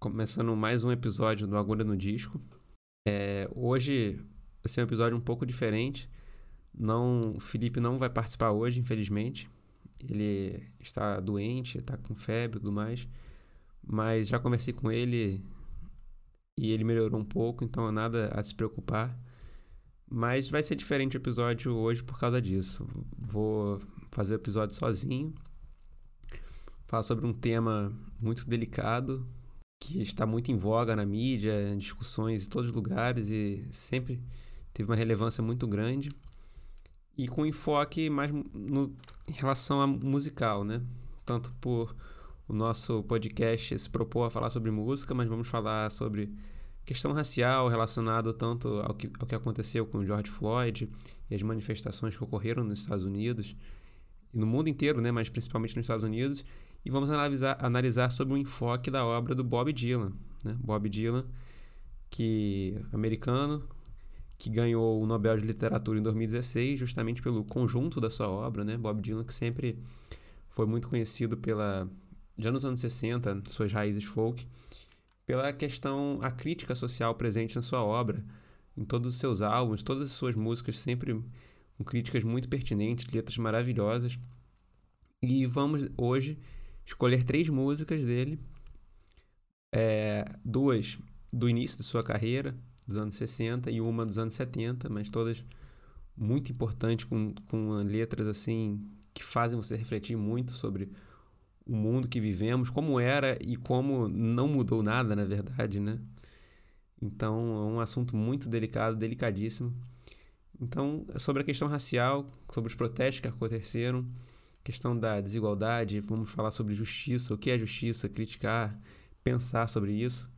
começando mais um episódio do Agulha no Disco. É, hoje vai ser um episódio um pouco diferente. Não, o Felipe não vai participar hoje, infelizmente. Ele está doente, está com febre e tudo mais. Mas já conversei com ele e ele melhorou um pouco, então nada a se preocupar. Mas vai ser diferente o episódio hoje por causa disso. Vou fazer o episódio sozinho. Falar sobre um tema muito delicado, que está muito em voga na mídia, discussões em todos os lugares e sempre teve uma relevância muito grande. E com enfoque mais no, em relação a musical, né? Tanto por o nosso podcast se propor a falar sobre música, mas vamos falar sobre questão racial relacionado tanto ao que, ao que aconteceu com George Floyd e as manifestações que ocorreram nos Estados Unidos e no mundo inteiro, né, mas principalmente nos Estados Unidos, e vamos analisar, analisar sobre o enfoque da obra do Bob Dylan. Né? Bob Dylan, que americano, que ganhou o Nobel de Literatura em 2016, justamente pelo conjunto da sua obra. Né? Bob Dylan, que sempre foi muito conhecido pela, já nos anos 60, suas raízes folk, pela questão, a crítica social presente na sua obra, em todos os seus álbuns, todas as suas músicas sempre com críticas muito pertinentes, letras maravilhosas. E vamos hoje escolher três músicas dele, é, duas do início de sua carreira, dos anos 60, e uma dos anos 70, mas todas muito importantes, com, com letras assim que fazem você refletir muito sobre o mundo que vivemos, como era e como não mudou nada, na verdade, né? Então, é um assunto muito delicado, delicadíssimo. Então, sobre a questão racial, sobre os protestos que aconteceram, questão da desigualdade, vamos falar sobre justiça, o que é justiça, criticar, pensar sobre isso.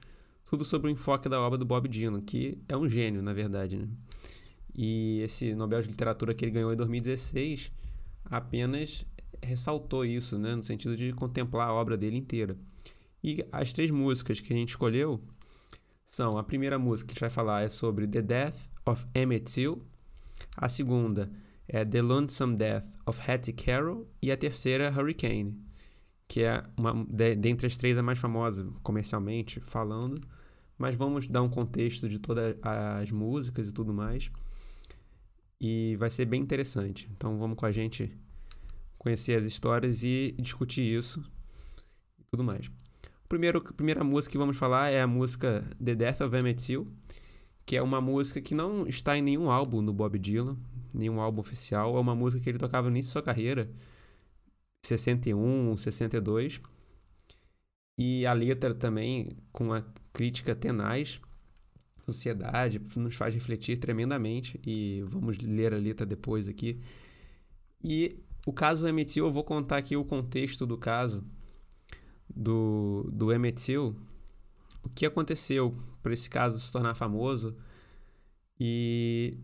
Tudo sobre o enfoque da obra do Bob Dylan, que é um gênio, na verdade. Né? E esse Nobel de Literatura que ele ganhou em 2016 apenas ressaltou isso, né? no sentido de contemplar a obra dele inteira. E as três músicas que a gente escolheu são: a primeira música que a gente vai falar é sobre The Death of Emmett Till, a segunda é The Lonesome Death of Hattie Carroll e a terceira Hurricane, que é uma de, dentre as três a mais famosa comercialmente falando, mas vamos dar um contexto de todas as músicas e tudo mais. E vai ser bem interessante. Então vamos com a gente conhecer as histórias e discutir isso e tudo mais. Primeiro, a primeira música que vamos falar é a música The Death of Emmett Till, que é uma música que não está em nenhum álbum do Bob Dylan, nenhum álbum oficial. É uma música que ele tocava no início da sua carreira, 61, 62. E a letra também, com a crítica tenaz, sociedade, nos faz refletir tremendamente. E vamos ler a letra depois aqui. E o caso Emmett Till, eu vou contar aqui o contexto do caso do, do Emmett Till. O que aconteceu para esse caso se tornar famoso. E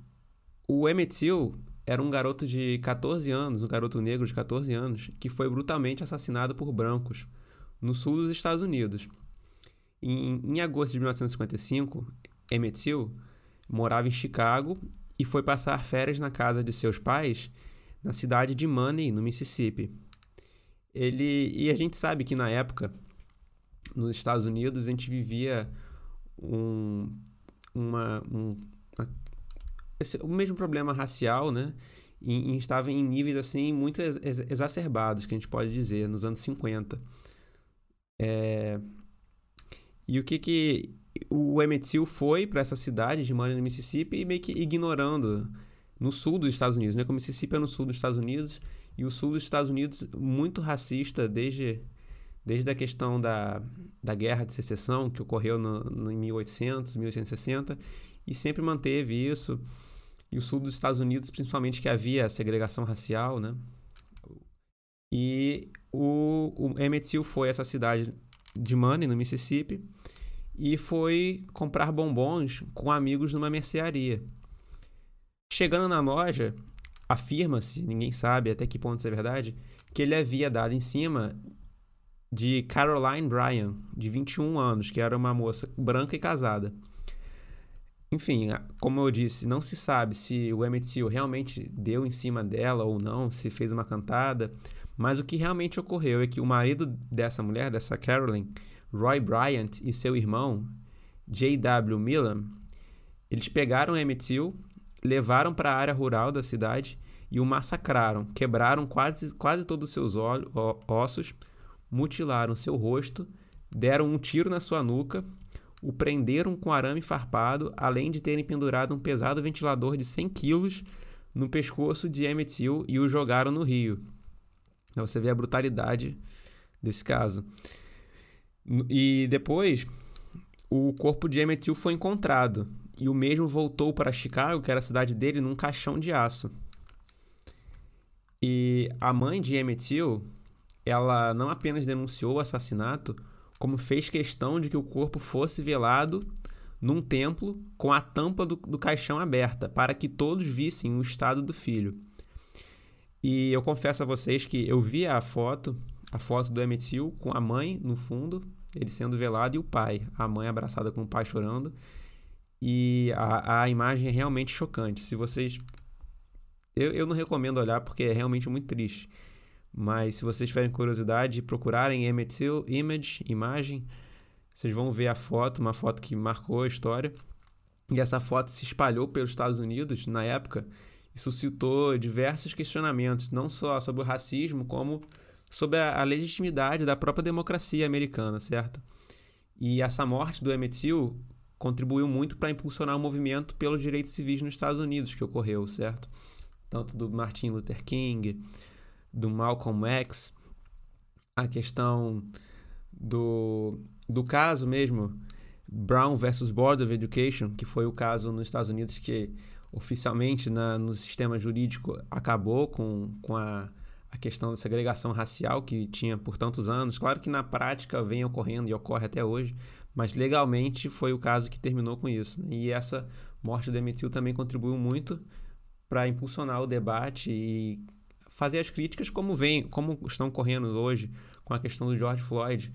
o Emmett Till era um garoto de 14 anos, um garoto negro de 14 anos, que foi brutalmente assassinado por brancos no sul dos Estados Unidos. Em, em agosto de 1955, Emmett Till morava em Chicago e foi passar férias na casa de seus pais na cidade de Money, no Mississippi. Ele e a gente sabe que na época nos Estados Unidos a gente vivia um, uma, um, esse, o mesmo problema racial, né? E, e, estava em níveis assim muito ex exacerbados, que a gente pode dizer, nos anos 50. É... E o que que o Emmett Till foi para essa cidade de Money, no Mississippi, e meio que ignorando no sul dos Estados Unidos, né? Como o Mississippi é no sul dos Estados Unidos e o sul dos Estados Unidos muito racista desde desde a questão da, da guerra de secessão que ocorreu no, no, em 1800, 1860 e sempre manteve isso e o sul dos Estados Unidos, principalmente que havia segregação racial, né? E o, o Emmett Till foi a essa cidade de Money, no Mississippi, e foi comprar bombons com amigos numa mercearia. Chegando na loja, afirma-se, ninguém sabe até que ponto isso é verdade, que ele havia dado em cima de Caroline Bryan, de 21 anos, que era uma moça branca e casada. Enfim, como eu disse, não se sabe se o Emmett Till realmente deu em cima dela ou não, se fez uma cantada, mas o que realmente ocorreu é que o marido dessa mulher, dessa Carolyn, Roy Bryant e seu irmão, J.W. Milam, eles pegaram Emmett Till, levaram para a área rural da cidade e o massacraram. Quebraram quase, quase todos os seus ossos, mutilaram seu rosto, deram um tiro na sua nuca, o prenderam com arame farpado, além de terem pendurado um pesado ventilador de 100 quilos no pescoço de Emmett Till e o jogaram no rio. Então você vê a brutalidade desse caso. E depois, o corpo de Emmett Till foi encontrado e o mesmo voltou para Chicago, que era a cidade dele, num caixão de aço. E a mãe de Emmett Till, ela não apenas denunciou o assassinato, como fez questão de que o corpo fosse velado num templo com a tampa do, do caixão aberta, para que todos vissem o estado do filho. E eu confesso a vocês que eu vi a foto, a foto do Emmett Till com a mãe no fundo, ele sendo velado, e o pai, a mãe abraçada com o pai chorando. E a, a imagem é realmente chocante. Se vocês. Eu, eu não recomendo olhar porque é realmente muito triste. Mas se vocês tiverem curiosidade, procurarem Emmett Till Image, imagem, vocês vão ver a foto, uma foto que marcou a história. E essa foto se espalhou pelos Estados Unidos na época e suscitou diversos questionamentos, não só sobre o racismo, como sobre a, a legitimidade da própria democracia americana, certo? E essa morte do Emmett Till contribuiu muito para impulsionar o movimento pelos direitos civis nos Estados Unidos que ocorreu, certo? Tanto do Martin Luther King, do Malcolm X, a questão do, do caso mesmo, Brown versus Board of Education, que foi o caso nos Estados Unidos que oficialmente na, no sistema jurídico acabou com, com a, a questão da segregação racial que tinha por tantos anos. Claro que na prática vem ocorrendo e ocorre até hoje, mas legalmente foi o caso que terminou com isso. Né? E essa morte do Emmett Till também contribuiu muito para impulsionar o debate e fazer as críticas como vem, como estão correndo hoje com a questão do George Floyd,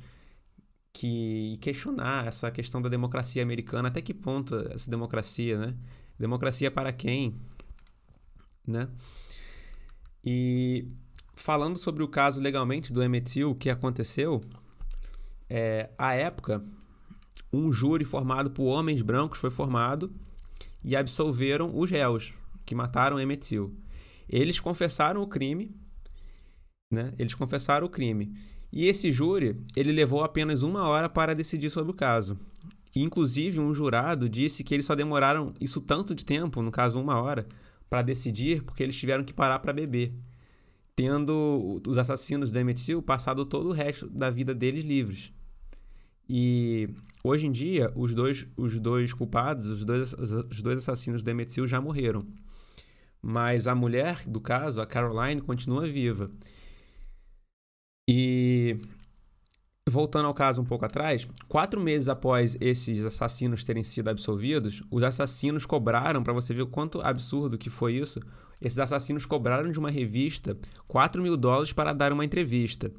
que questionar essa questão da democracia americana, até que ponto essa democracia, né? Democracia para quem, né? E falando sobre o caso legalmente do Emmett Till, o que aconteceu, é, à época, um júri formado por homens brancos foi formado e absolveram os réus que mataram Emmett Till. Eles confessaram o crime, né? Eles confessaram o crime. E esse júri, ele levou apenas uma hora para decidir sobre o caso. Inclusive, um jurado disse que eles só demoraram isso tanto de tempo, no caso uma hora, para decidir porque eles tiveram que parar para beber, tendo os assassinos do Emmett Till passado todo o resto da vida deles livres. E hoje em dia, os dois, os dois culpados, os dois, os dois assassinos do Emmett Till já morreram. Mas a mulher do caso, a Caroline, continua viva. E voltando ao caso um pouco atrás, quatro meses após esses assassinos terem sido absolvidos, os assassinos cobraram, para você ver o quanto absurdo que foi isso, esses assassinos cobraram de uma revista 4 mil dólares para dar uma entrevista.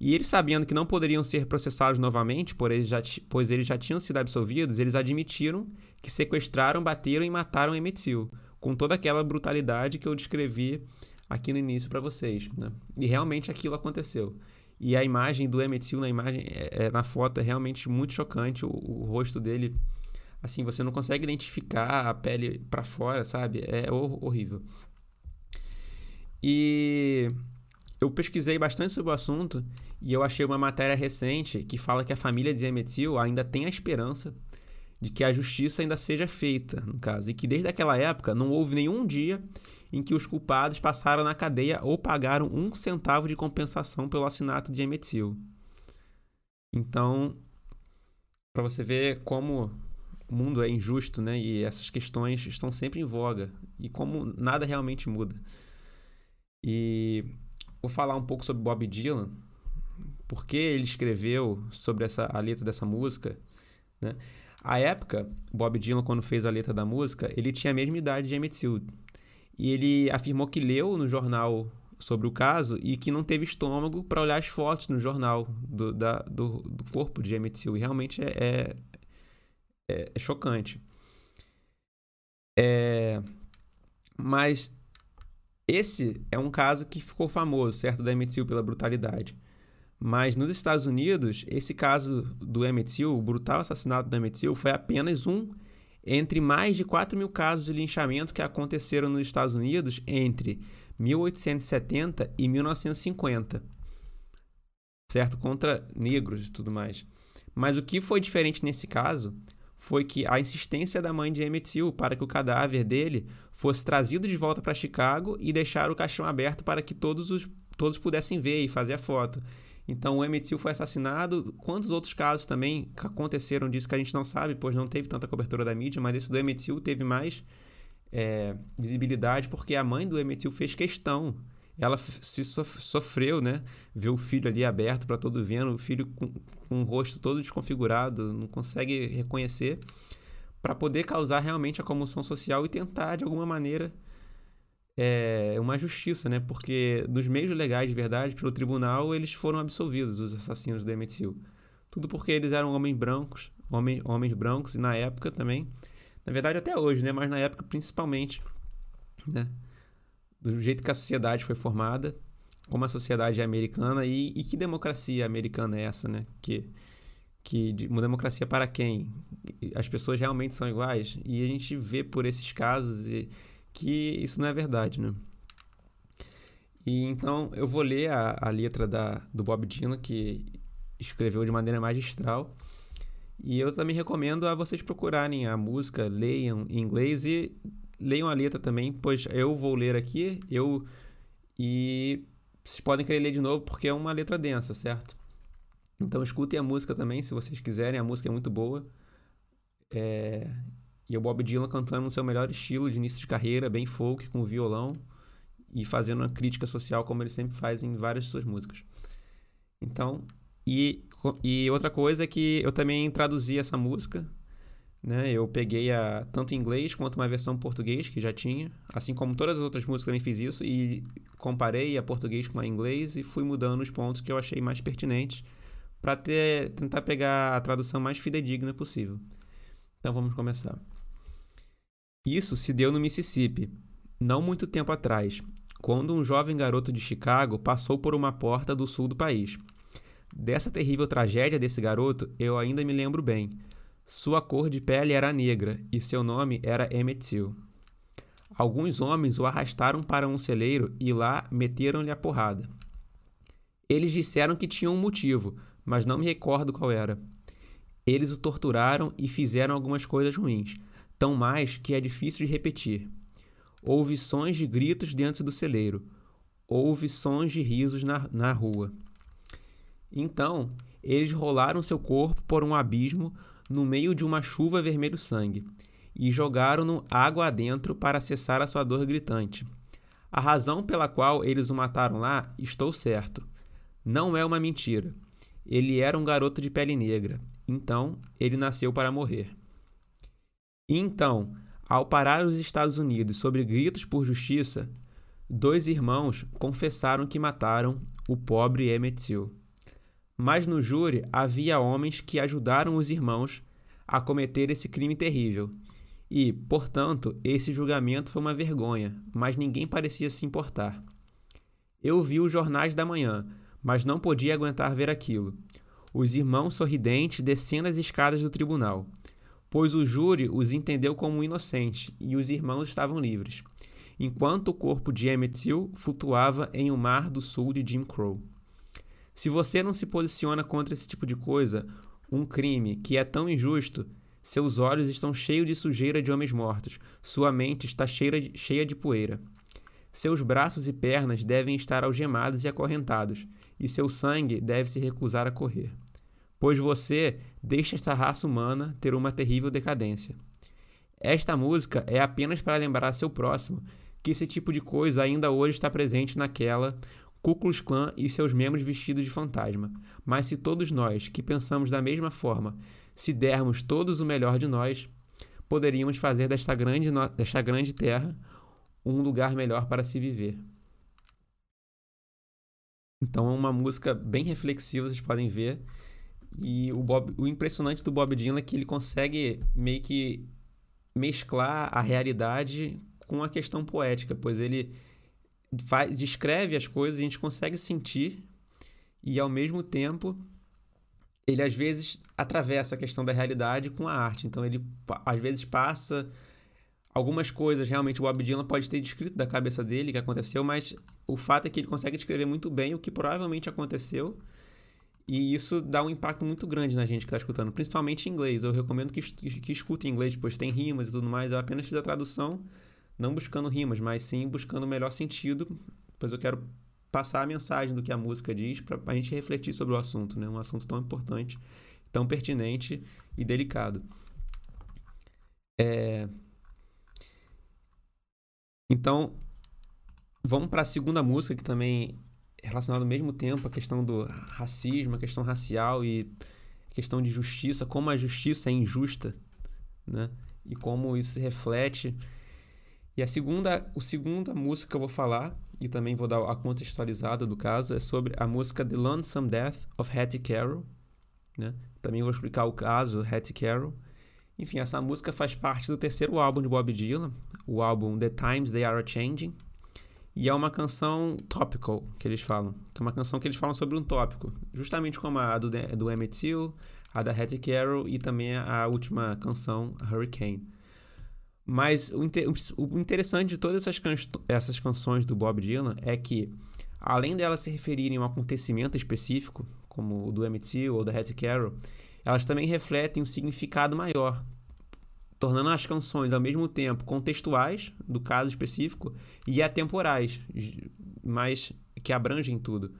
E eles, sabendo que não poderiam ser processados novamente, eles já, pois eles já tinham sido absolvidos, eles admitiram que sequestraram, bateram e mataram Emmett Till com toda aquela brutalidade que eu descrevi aqui no início para vocês. Né? E realmente aquilo aconteceu. E a imagem do Emmett Till na imagem, é, é, na foto, é realmente muito chocante. O, o, rosto dele, assim, você não consegue identificar a pele para fora, sabe? É hor horrível. E eu pesquisei bastante sobre o assunto e eu achei uma matéria recente que fala que a família de Emmett Till ainda tem a esperança de que a justiça ainda seja feita, no caso, e que desde aquela época não houve nenhum dia em que os culpados passaram na cadeia ou pagaram um centavo de compensação pelo assinato de Emmett Till. Então, para você ver como o mundo é injusto, né? E essas questões estão sempre em voga e como nada realmente muda. E vou falar um pouco sobre Bob Dylan, porque ele escreveu sobre essa a letra dessa música, né? A época, Bob Dylan, quando fez a letra da música, ele tinha a mesma idade de Emmett Till. E ele afirmou que leu no jornal sobre o caso e que não teve estômago para olhar as fotos no jornal do, da, do, do corpo de Emmett Till. E realmente é, é, é, é chocante. É, mas esse é um caso que ficou famoso, certo, da Emmett Till pela brutalidade. Mas nos Estados Unidos, esse caso do Emmett Till, o brutal assassinato do Emmett Till, foi apenas um entre mais de 4 mil casos de linchamento que aconteceram nos Estados Unidos entre 1870 e 1950, certo? Contra negros e tudo mais. Mas o que foi diferente nesse caso foi que a insistência da mãe de Emmett Till para que o cadáver dele fosse trazido de volta para Chicago e deixar o caixão aberto para que todos, os, todos pudessem ver e fazer a foto. Então o Emmett Till foi assassinado. Quantos outros casos também aconteceram disso que a gente não sabe, pois não teve tanta cobertura da mídia, mas esse do Emmett Till teve mais é, visibilidade porque a mãe do Emmett Till fez questão. Ela se sofreu, né? Ver o filho ali aberto para todo vendo, o filho com, com o rosto todo desconfigurado, não consegue reconhecer, para poder causar realmente a comoção social e tentar, de alguma maneira, é, uma justiça, né? Porque dos meios legais de verdade, pelo tribunal, eles foram absolvidos, os assassinos do Emmett Till. Tudo porque eles eram homens brancos, homens, homens brancos, e na época também na verdade, até hoje, né? Mas na época, principalmente, né? Do jeito que a sociedade foi formada, como a sociedade é americana e, e que democracia americana é essa, né? Que, que uma democracia para quem? As pessoas realmente são iguais? E a gente vê por esses casos e, que isso não é verdade, né? E então eu vou ler a, a letra da, do Bob Dylan, que escreveu de maneira magistral. E eu também recomendo a vocês procurarem a música, leiam em inglês e leiam a letra também, pois eu vou ler aqui, eu e vocês podem querer ler de novo porque é uma letra densa, certo? Então escutem a música também, se vocês quiserem, a música é muito boa. É... E o Bob Dylan cantando no seu melhor estilo de início de carreira, bem folk, com violão e fazendo uma crítica social como ele sempre faz em várias de suas músicas. Então, e, e outra coisa é que eu também traduzi essa música. Né? Eu peguei a, tanto em inglês quanto uma versão em português que já tinha. Assim como todas as outras músicas também fiz isso. E comparei a português com a inglês e fui mudando os pontos que eu achei mais pertinentes para tentar pegar a tradução mais fidedigna possível. Então vamos começar. Isso se deu no Mississippi, não muito tempo atrás, quando um jovem garoto de Chicago passou por uma porta do sul do país Dessa terrível tragédia desse garoto, eu ainda me lembro bem. Sua cor de pele era negra e seu nome era Emmett Till. Alguns homens o arrastaram para um celeiro e lá meteram-lhe a porrada. Eles disseram que tinham um motivo, mas não me recordo qual era. Eles o torturaram e fizeram algumas coisas ruins, tão mais que é difícil de repetir. Houve sons de gritos dentro do celeiro. Houve sons de risos na, na rua. Então, eles rolaram seu corpo por um abismo no meio de uma chuva vermelho-sangue e jogaram-no água adentro para cessar a sua dor gritante. A razão pela qual eles o mataram lá, estou certo. Não é uma mentira. Ele era um garoto de pele negra, então ele nasceu para morrer. E então, ao parar os Estados Unidos sobre gritos por justiça, dois irmãos confessaram que mataram o pobre Emmett Till. Mas no júri havia homens que ajudaram os irmãos a cometer esse crime terrível. E, portanto, esse julgamento foi uma vergonha, mas ninguém parecia se importar. Eu vi os jornais da manhã, mas não podia aguentar ver aquilo. Os irmãos sorridentes descendo as escadas do tribunal, pois o júri os entendeu como inocentes e os irmãos estavam livres, enquanto o corpo de Emmett Till flutuava em um mar do sul de Jim Crow. Se você não se posiciona contra esse tipo de coisa, um crime que é tão injusto, seus olhos estão cheios de sujeira de homens mortos, sua mente está cheia de, cheia de poeira. Seus braços e pernas devem estar algemados e acorrentados, e seu sangue deve se recusar a correr. Pois você deixa esta raça humana ter uma terrível decadência. Esta música é apenas para lembrar seu próximo que esse tipo de coisa ainda hoje está presente naquela Ku Klux Klan e seus membros vestidos de fantasma. Mas se todos nós, que pensamos da mesma forma, se dermos todos o melhor de nós, poderíamos fazer desta grande, desta grande terra um lugar melhor para se viver. Então é uma música bem reflexiva, vocês podem ver. E o, Bob, o impressionante do Bob Dylan é que ele consegue meio que mesclar a realidade com a questão poética, pois ele faz, descreve as coisas, a gente consegue sentir e ao mesmo tempo ele às vezes atravessa a questão da realidade com a arte. Então ele às vezes passa algumas coisas realmente o Bob Dylan pode ter descrito da cabeça dele que aconteceu, mas o fato é que ele consegue descrever muito bem o que provavelmente aconteceu. E isso dá um impacto muito grande na gente que está escutando, principalmente em inglês. Eu recomendo que, que escute em inglês, pois tem rimas e tudo mais. Eu apenas fiz a tradução, não buscando rimas, mas sim buscando o melhor sentido, pois eu quero passar a mensagem do que a música diz para a gente refletir sobre o assunto, né? Um assunto tão importante, tão pertinente e delicado. É... Então, vamos para a segunda música que também relacionada ao mesmo tempo à questão do racismo, a questão racial e questão de justiça, como a justiça é injusta, né? E como isso se reflete. E a segunda, o segunda música que eu vou falar e também vou dar a contextualizada do caso, é sobre a música The Lonesome Death of Hattie Carroll. Né? Também vou explicar o caso Hattie Carroll. Enfim, essa música faz parte do terceiro álbum de Bob Dylan, o álbum The Times They Are Changing. E é uma canção topical, que eles falam. Que é uma canção que eles falam sobre um tópico. Justamente como a do, do Emmett Till, a da Hattie Carroll e também a última canção, Hurricane. Mas o, inter o interessante de todas essas, can essas canções do Bob Dylan é que, além delas se referirem a um acontecimento específico, como o do Emmett Till ou da Hattie Carroll, elas também refletem um significado maior, tornando as canções ao mesmo tempo contextuais do caso específico e atemporais, mas que abrangem tudo.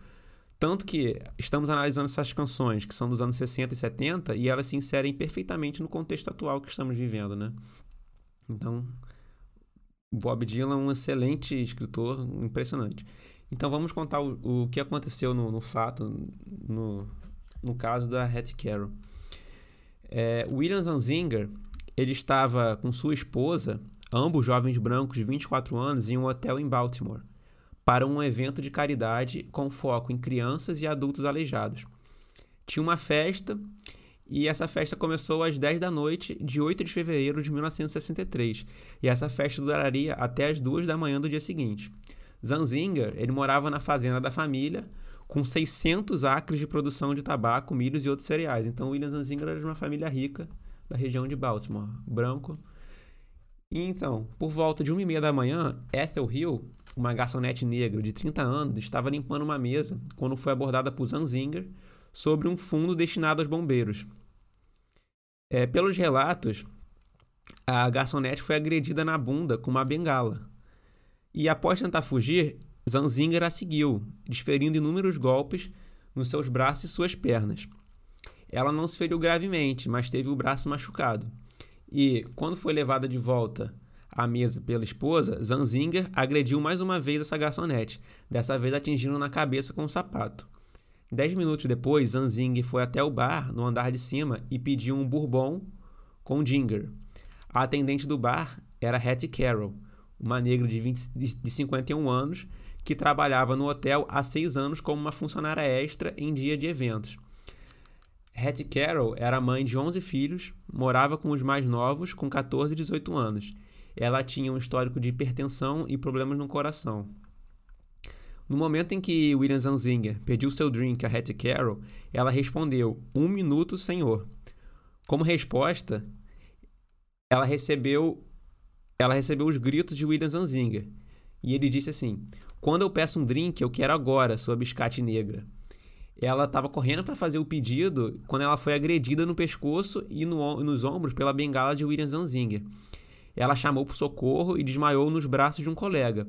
Tanto que estamos analisando essas canções que são dos anos 60 e 70 e elas se inserem perfeitamente no contexto atual que estamos vivendo, né? Então, Bob Dylan é um excelente escritor, impressionante. Então vamos contar o, o que aconteceu no, no fato, no, no caso da Hattie Carroll. É, William Zanzinger, ele estava com sua esposa, ambos jovens brancos de 24 anos, em um hotel em Baltimore, para um evento de caridade com foco em crianças e adultos aleijados. Tinha uma festa e essa festa começou às 10 da noite de 8 de fevereiro de 1963. E essa festa duraria até as 2 da manhã do dia seguinte. Zanzinger, ele morava na fazenda da família, com 600 acres de produção de tabaco, milhos e outros cereais. Então, William Zanzinger era de uma família rica da região de Baltimore, branco. E então, por volta de 1 e meia da manhã, Ethel Hill, uma garçonete negra de 30 anos, estava limpando uma mesa quando foi abordada por Zanzinger, sobre um fundo destinado aos bombeiros. É, pelos relatos, a garçonete foi agredida na bunda com uma bengala. E após tentar fugir, Zanzinger a seguiu, desferindo inúmeros golpes nos seus braços e suas pernas. Ela não se feriu gravemente, mas teve o braço machucado. E, quando foi levada de volta à mesa pela esposa, Zanzinger agrediu mais uma vez essa garçonete, dessa vez atingindo na cabeça com um sapato. Dez minutos depois, Zanzing foi até o bar, no andar de cima, e pediu um bourbon com ginger. A atendente do bar era Hattie Carroll, uma negra de, 20, de 51 anos que trabalhava no hotel há seis anos como uma funcionária extra em dia de eventos. Hattie Carroll era mãe de 11 filhos, morava com os mais novos, com 14 e 18 anos. Ela tinha um histórico de hipertensão e problemas no coração. No momento em que William Zanzinger pediu seu drink a Hattie Carroll, ela respondeu: Um minuto, senhor. Como resposta, ela recebeu, ela recebeu os gritos de William Zanzinger. E ele disse assim: Quando eu peço um drink, eu quero agora, sua biscate negra. Ela estava correndo para fazer o pedido quando ela foi agredida no pescoço e no, nos ombros pela bengala de William Zanzinger. Ela chamou por socorro e desmaiou nos braços de um colega.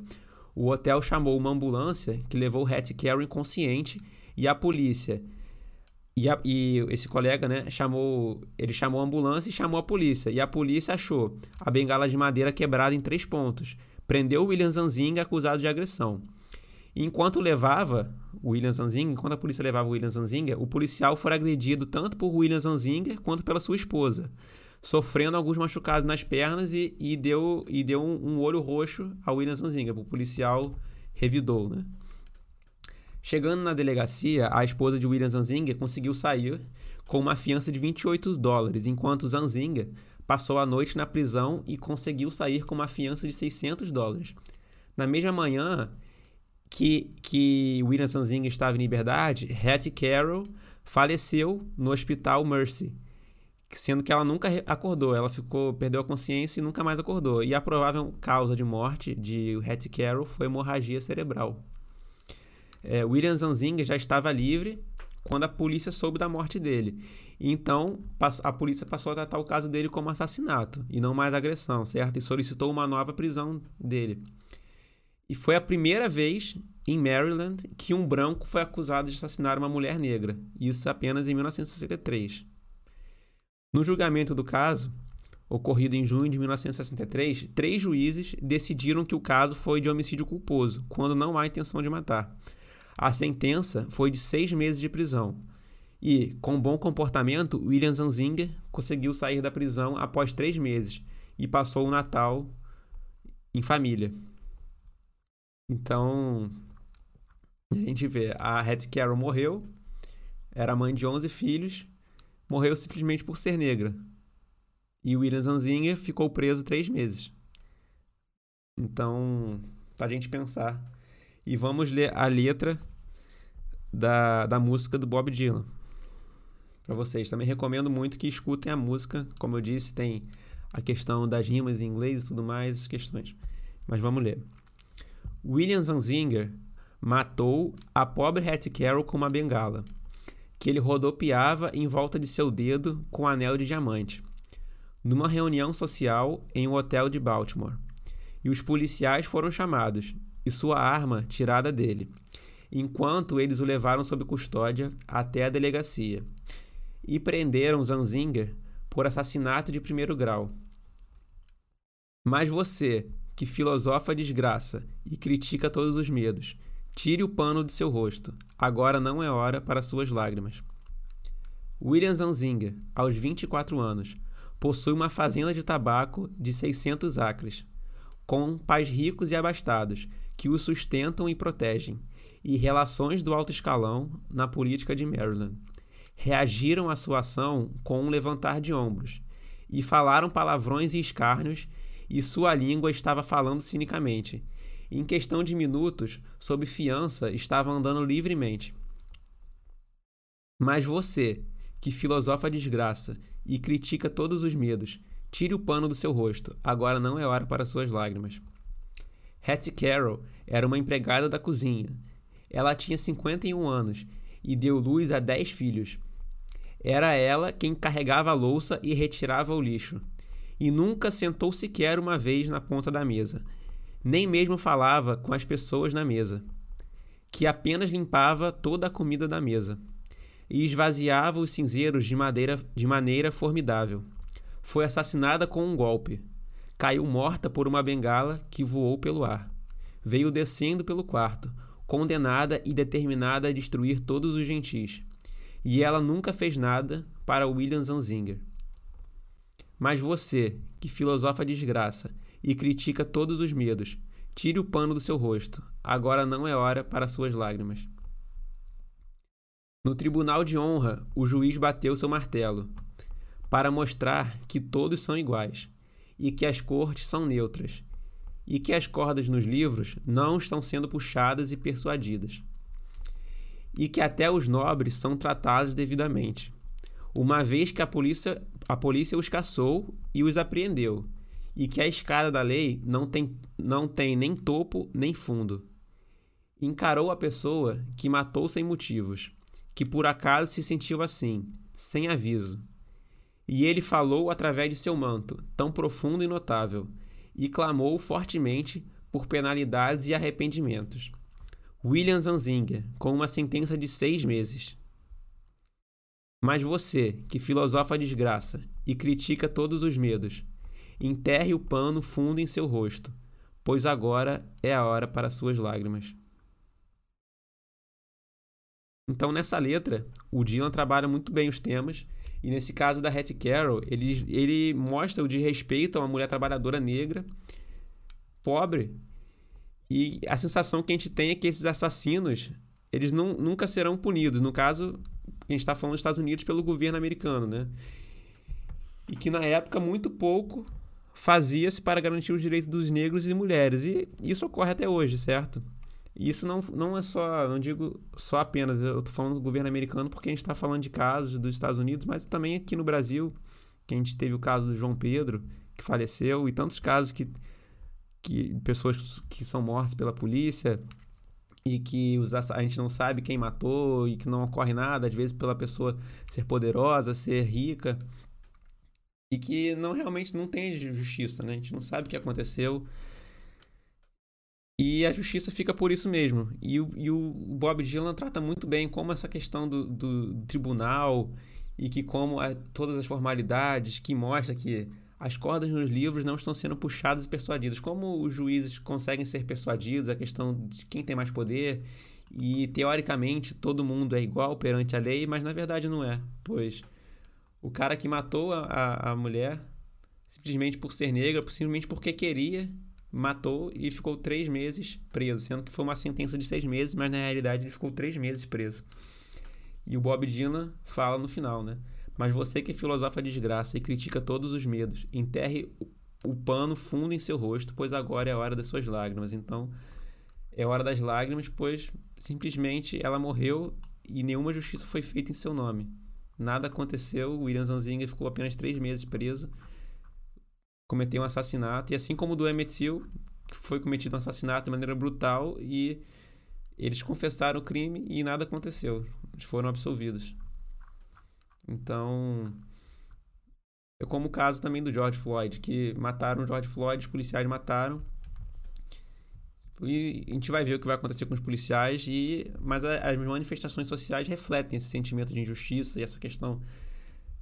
O hotel chamou uma ambulância que levou Hattie Carroll inconsciente e a polícia. E, a, e, esse colega, né, chamou. Ele chamou a ambulância e chamou a polícia. E a polícia achou a bengala de madeira quebrada em três pontos. Prendeu William Zanzinga acusado de agressão. E enquanto levava o William Zanzinger, enquanto a polícia levava o William Zanzinger, o policial foi agredido tanto por William Zanzinger quanto pela sua esposa sofrendo alguns machucados nas pernas e, e deu, e deu um, um olho roxo ao William Zanzinga. O policial revidou, né? Chegando na delegacia, a esposa de William Zanzinga conseguiu sair com uma fiança de 28 dólares, enquanto Zanzinga passou a noite na prisão e conseguiu sair com uma fiança de 600 dólares. Na mesma manhã, que, que William Sanzinga estava em liberdade, Hattie Carroll faleceu no hospital Mercy, sendo que ela nunca acordou, ela ficou perdeu a consciência e nunca mais acordou. E a provável causa de morte de Hattie Carroll foi hemorragia cerebral. É, William Zanzinga já estava livre quando a polícia soube da morte dele. Então, a polícia passou a tratar o caso dele como assassinato e não mais agressão, certo? E solicitou uma nova prisão dele. E foi a primeira vez em Maryland que um branco foi acusado de assassinar uma mulher negra. Isso apenas em 1963. No julgamento do caso, ocorrido em junho de 1963, três juízes decidiram que o caso foi de homicídio culposo, quando não há intenção de matar. A sentença foi de seis meses de prisão. E, com bom comportamento, William Zanzinger conseguiu sair da prisão após três meses e passou o Natal em família. Então, a gente vê, a Hattie Carroll morreu, era mãe de 11 filhos, morreu simplesmente por ser negra. E William Zanzinger ficou preso três meses. Então, pra gente pensar e vamos ler a letra da, da música do Bob Dylan para vocês. Também recomendo muito que escutem a música. Como eu disse, tem a questão das rimas em inglês e tudo mais, as questões. Mas vamos ler. William Zanzinger matou a pobre Hattie Carroll com uma bengala, que ele rodopiava em volta de seu dedo com um anel de diamante, numa reunião social em um hotel de Baltimore. E os policiais foram chamados, e sua arma tirada dele, enquanto eles o levaram sob custódia até a delegacia e prenderam Zanzinger por assassinato de primeiro grau. Mas você, que filosofa a desgraça e critica todos os medos, tire o pano de seu rosto. Agora não é hora para suas lágrimas. William Zanzinger, aos 24 anos, possui uma fazenda de tabaco de 600 acres, com pais ricos e abastados que o sustentam e protegem, e relações do alto escalão na política de Maryland. Reagiram à sua ação com um levantar de ombros, e falaram palavrões e escárnios, e sua língua estava falando cinicamente. Em questão de minutos, sob fiança, estava andando livremente. Mas você, que filosofa a desgraça e critica todos os medos, tire o pano do seu rosto, agora não é hora para suas lágrimas. Hattie Carroll era uma empregada da cozinha. Ela tinha 51 anos e deu luz a 10 filhos. Era ela quem carregava a louça e retirava o lixo. E nunca sentou sequer uma vez na ponta da mesa. Nem mesmo falava com as pessoas na mesa. Que apenas limpava toda a comida da mesa. E esvaziava os cinzeiros de, madeira, de maneira formidável. Foi assassinada com um golpe caiu morta por uma bengala que voou pelo ar. Veio descendo pelo quarto, condenada e determinada a destruir todos os gentis. E ela nunca fez nada para William Zanzinger. Mas você, que filosofa a desgraça e critica todos os medos, tire o pano do seu rosto. Agora não é hora para suas lágrimas. No tribunal de honra, o juiz bateu seu martelo para mostrar que todos são iguais e que as cortes são neutras, e que as cordas nos livros não estão sendo puxadas e persuadidas, e que até os nobres são tratados devidamente, uma vez que a polícia, a polícia os caçou e os apreendeu, e que a escada da lei não tem, não tem nem topo nem fundo. Encarou a pessoa que matou sem motivos, que por acaso se sentiu assim, sem aviso e ele falou através de seu manto, tão profundo e notável, e clamou fortemente por penalidades e arrependimentos. William Zanzinger, com uma sentença de seis meses. Mas você, que filosofa a desgraça e critica todos os medos, enterre o pano fundo em seu rosto, pois agora é a hora para suas lágrimas. Então, nessa letra, o Dylan trabalha muito bem os temas e nesse caso da Hattie Carroll, ele, ele mostra o desrespeito a uma mulher trabalhadora negra, pobre. E a sensação que a gente tem é que esses assassinos, eles não, nunca serão punidos. No caso, a gente está falando dos Estados Unidos pelo governo americano, né? E que na época muito pouco fazia-se para garantir os direitos dos negros e mulheres. E isso ocorre até hoje, certo? isso não, não é só, não digo só apenas, eu estou falando do governo americano porque a gente está falando de casos dos Estados Unidos, mas também aqui no Brasil, que a gente teve o caso do João Pedro, que faleceu, e tantos casos que, que pessoas que são mortas pela polícia e que os, a gente não sabe quem matou e que não ocorre nada, às vezes pela pessoa ser poderosa, ser rica, e que não realmente não tem justiça, né? A gente não sabe o que aconteceu. E a justiça fica por isso mesmo. E o, e o Bob Dylan trata muito bem como essa questão do, do tribunal e que como a, todas as formalidades que mostra que as cordas nos livros não estão sendo puxadas e persuadidas. Como os juízes conseguem ser persuadidos, a questão de quem tem mais poder e teoricamente todo mundo é igual perante a lei, mas na verdade não é, pois o cara que matou a, a, mulher simplesmente por ser negra, simplesmente porque queria matou e ficou três meses preso, sendo que foi uma sentença de seis meses, mas na realidade ele ficou três meses preso. E o Bob Dylan fala no final, né? Mas você que filosofa desgraça e critica todos os medos, enterre o pano fundo em seu rosto, pois agora é a hora das suas lágrimas. Então, é hora das lágrimas, pois simplesmente ela morreu e nenhuma justiça foi feita em seu nome. Nada aconteceu, William Zanzinger ficou apenas três meses preso cometeu um assassinato, e assim como o do Emmett Till, foi cometido um assassinato de maneira brutal e eles confessaram o crime e nada aconteceu. Eles foram absolvidos. Então, é como o caso também do George Floyd, que mataram o George Floyd, os policiais mataram. E a gente vai ver o que vai acontecer com os policiais, e mas as manifestações sociais refletem esse sentimento de injustiça e essa questão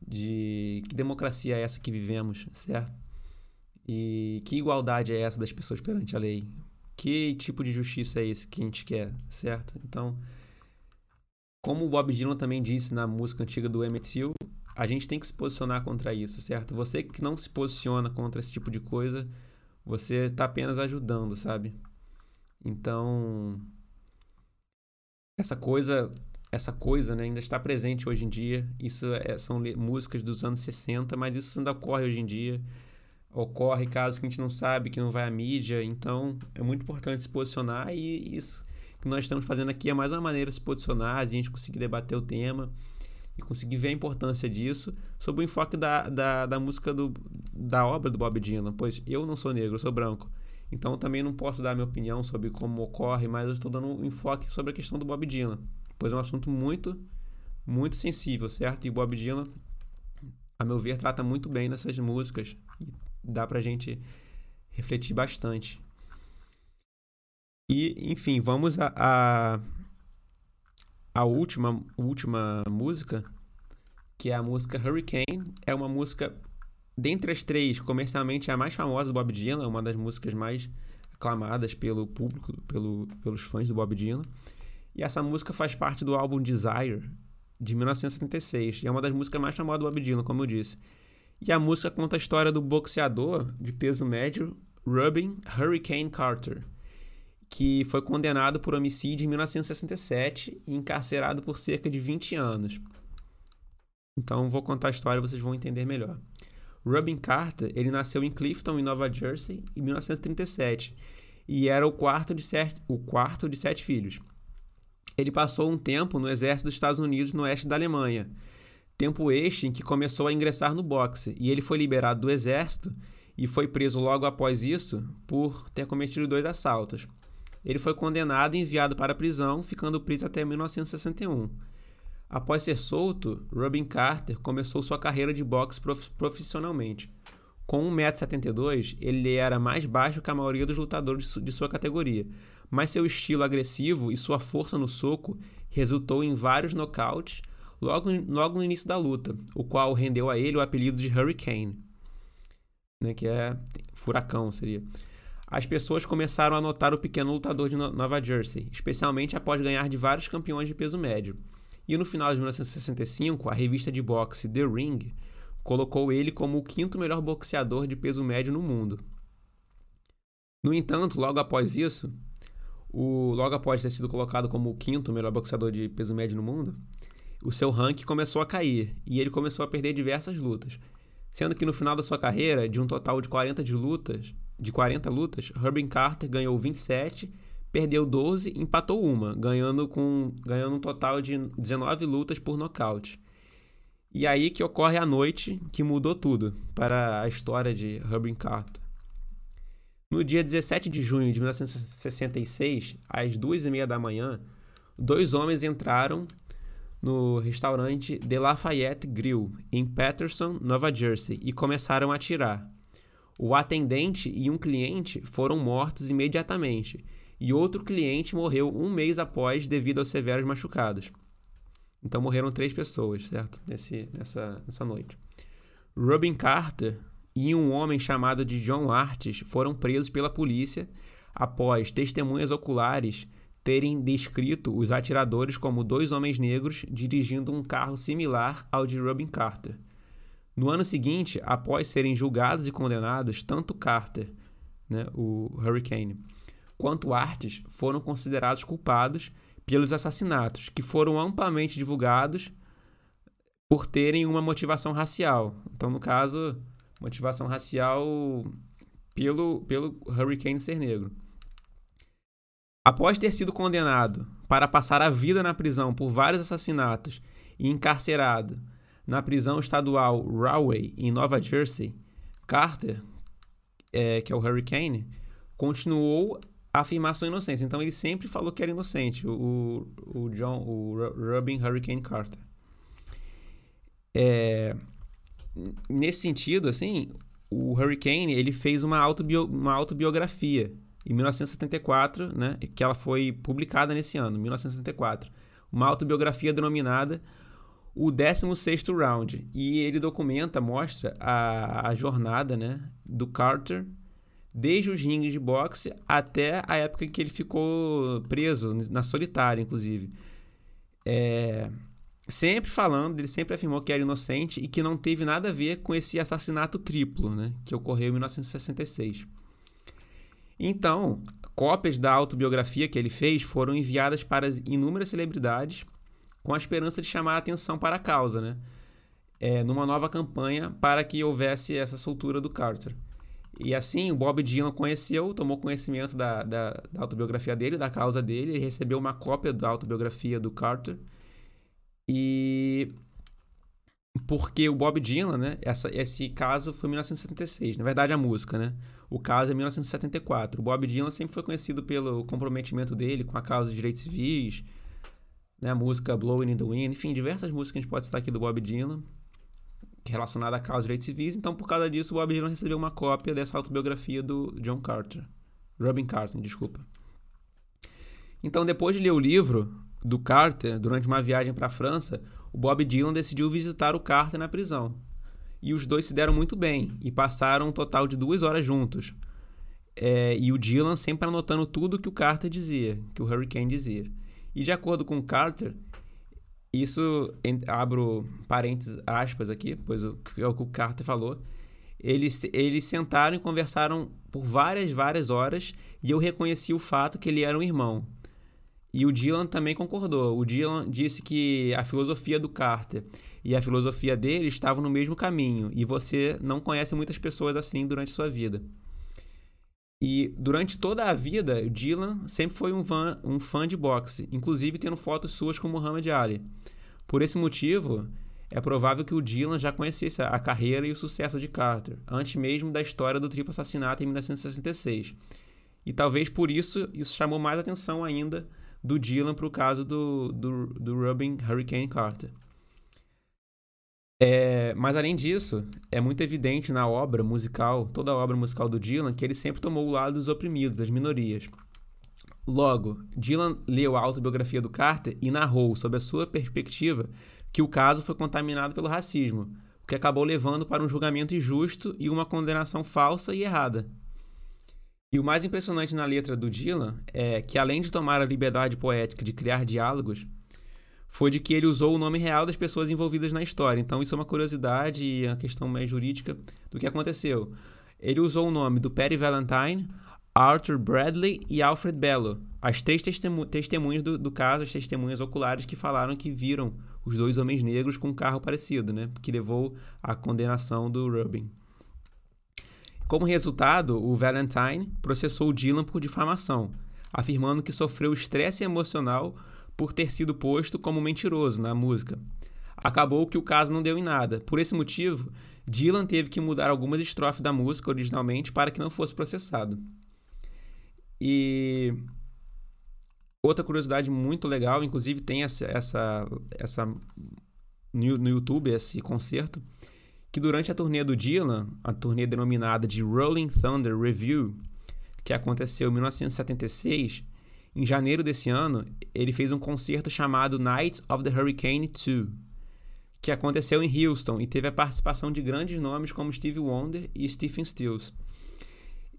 de que democracia é essa que vivemos, certo? E que igualdade é essa das pessoas perante a lei? Que tipo de justiça é esse que a gente quer, certo? Então, como o Bob Dylan também disse na música antiga do Emmett Till, a gente tem que se posicionar contra isso, certo? Você que não se posiciona contra esse tipo de coisa, você está apenas ajudando, sabe? Então, essa coisa, essa coisa né, ainda está presente hoje em dia. Isso é, são músicas dos anos 60, mas isso ainda ocorre hoje em dia ocorre casos que a gente não sabe, que não vai à mídia. Então, é muito importante se posicionar e isso que nós estamos fazendo aqui é mais uma maneira de se posicionar, a gente conseguir debater o tema e conseguir ver a importância disso sob o enfoque da, da, da música do, da obra do Bob Dylan, pois eu não sou negro, eu sou branco. Então também não posso dar minha opinião sobre como ocorre, mas eu estou dando um enfoque sobre a questão do Bob Dylan, pois é um assunto muito, muito sensível, certo? E o Bob Dylan, a meu ver, trata muito bem nessas músicas e dá pra gente refletir bastante. E, enfim, vamos a, a, a última, última música, que é a música Hurricane. É uma música, dentre as três, comercialmente a mais famosa do Bob Dylan, uma das músicas mais aclamadas pelo público, pelo, pelos fãs do Bob Dylan. E essa música faz parte do álbum Desire, de 1976. E é uma das músicas mais famosas do Bob Dylan, como eu disse. E a música conta a história do boxeador de peso médio Rubin Hurricane Carter, que foi condenado por homicídio em 1967 e encarcerado por cerca de 20 anos. Então vou contar a história, vocês vão entender melhor. Rubin Carter, ele nasceu em Clifton, em Nova Jersey, em 1937, e era o quarto de sete, o quarto de sete filhos. Ele passou um tempo no exército dos Estados Unidos no oeste da Alemanha, Tempo este em que começou a ingressar no boxe e ele foi liberado do exército e foi preso logo após isso por ter cometido dois assaltos. Ele foi condenado e enviado para a prisão, ficando preso até 1961. Após ser solto, Robin Carter começou sua carreira de boxe prof profissionalmente. Com 1,72m, ele era mais baixo que a maioria dos lutadores de sua categoria, mas seu estilo agressivo e sua força no soco resultou em vários nocautes logo, logo no início da luta, o qual rendeu a ele o apelido de Hurricane, né, que é furacão seria. As pessoas começaram a notar o pequeno lutador de Nova Jersey, especialmente após ganhar de vários campeões de peso médio. E no final de 1965, a revista de boxe The Ring colocou ele como o quinto melhor boxeador de peso médio no mundo. No entanto, logo após isso, o, logo após ter sido colocado como o quinto melhor boxeador de peso médio no mundo, o seu ranking começou a cair e ele começou a perder diversas lutas. Sendo que no final da sua carreira, de um total de 40 de lutas, de 40 lutas, Herbin Carter ganhou 27, perdeu 12 e empatou uma, ganhando, com, ganhando um total de 19 lutas por nocaute. E aí que ocorre a noite que mudou tudo para a história de Herbie Carter. No dia 17 de junho de 1966, às duas e meia da manhã, dois homens entraram no restaurante The Lafayette Grill, em Patterson, Nova Jersey, e começaram a atirar. O atendente e um cliente foram mortos imediatamente, e outro cliente morreu um mês após devido aos severos machucados. Então morreram três pessoas, certo? Nesse, nessa, nessa noite. Robin Carter e um homem chamado de John Artis foram presos pela polícia após testemunhas oculares terem descrito os atiradores como dois homens negros dirigindo um carro similar ao de Robin Carter. No ano seguinte, após serem julgados e condenados, tanto Carter, né, o Hurricane, quanto Artis foram considerados culpados pelos assassinatos, que foram amplamente divulgados por terem uma motivação racial. Então, no caso, motivação racial pelo, pelo Hurricane ser negro. Após ter sido condenado para passar a vida na prisão por vários assassinatos e encarcerado na prisão estadual Rahway, em Nova Jersey, Carter, é, que é o Hurricane, continuou a afirmar sua inocência. Então ele sempre falou que era inocente, o, o John, o Robin Hurricane Carter. É, nesse sentido, assim, o Hurricane ele fez uma, autobio, uma autobiografia em 1974, né, que ela foi publicada nesse ano, 1974. Uma autobiografia denominada o 16º Round. E ele documenta, mostra a, a jornada né, do Carter desde os rings de boxe até a época em que ele ficou preso, na solitária, inclusive. É, sempre falando, ele sempre afirmou que era inocente e que não teve nada a ver com esse assassinato triplo, né, que ocorreu em 1966. Então, cópias da autobiografia que ele fez foram enviadas para inúmeras celebridades com a esperança de chamar a atenção para a causa, né? É, numa nova campanha para que houvesse essa soltura do Carter. E assim, o Bob Dylan conheceu, tomou conhecimento da, da, da, autobiografia dele, da causa dele, ele recebeu uma cópia da autobiografia do Carter. E porque o Bob Dylan, né? Essa, esse caso foi em 1976, na verdade a música, né? O caso é 1974. O Bob Dylan sempre foi conhecido pelo comprometimento dele com a causa dos direitos civis, né? A música Blowing in the Wind, enfim, diversas músicas que a gente pode citar aqui do Bob Dylan relacionada à causa dos direitos civis. Então, por causa disso, o Bob Dylan recebeu uma cópia dessa autobiografia do John Carter. Robin Carter, desculpa. Então, depois de ler o livro do Carter, durante uma viagem para a França, o Bob Dylan decidiu visitar o Carter na prisão. E os dois se deram muito bem e passaram um total de duas horas juntos. É, e o Dylan sempre anotando tudo que o Carter dizia, que o Hurricane dizia. E de acordo com o Carter, isso, abro parênteses, aspas aqui, pois é o que o Carter falou. Eles, eles sentaram e conversaram por várias, várias horas e eu reconheci o fato que ele era um irmão. E o Dylan também concordou. O Dylan disse que a filosofia do Carter e a filosofia dele estavam no mesmo caminho e você não conhece muitas pessoas assim durante sua vida. E durante toda a vida, o Dylan sempre foi um fã, um fã de boxe, inclusive tendo fotos suas com Muhammad Ali. Por esse motivo, é provável que o Dylan já conhecesse a carreira e o sucesso de Carter, antes mesmo da história do triplo assassinato em 1966. E talvez por isso isso chamou mais atenção ainda do Dylan para o caso do, do, do Robin Hurricane Carter. É, mas além disso, é muito evidente na obra musical, toda a obra musical do Dylan, que ele sempre tomou o lado dos oprimidos, das minorias. Logo, Dylan leu a autobiografia do Carter e narrou, sob a sua perspectiva, que o caso foi contaminado pelo racismo, o que acabou levando para um julgamento injusto e uma condenação falsa e errada. E o mais impressionante na letra do Dylan é que, além de tomar a liberdade poética de criar diálogos, foi de que ele usou o nome real das pessoas envolvidas na história. Então, isso é uma curiosidade e uma questão mais jurídica do que aconteceu. Ele usou o nome do Perry Valentine, Arthur Bradley e Alfred Bello, as três testemu testemunhas do, do, caso, as testemunhas oculares que falaram que viram os dois homens negros com um carro parecido, né, que levou à condenação do Rubin. Como resultado, o Valentine processou Dylan por difamação, afirmando que sofreu estresse emocional por ter sido posto como mentiroso na música. Acabou que o caso não deu em nada. Por esse motivo, Dylan teve que mudar algumas estrofes da música originalmente para que não fosse processado. E outra curiosidade muito legal, inclusive tem essa, essa, essa no, YouTube esse concerto, que durante a turnê do Dylan, a turnê denominada de Rolling Thunder Review, que aconteceu em 1976, em janeiro desse ano, ele fez um concerto chamado Night of the Hurricane 2, que aconteceu em Houston e teve a participação de grandes nomes como Stevie Wonder e Stephen Stills.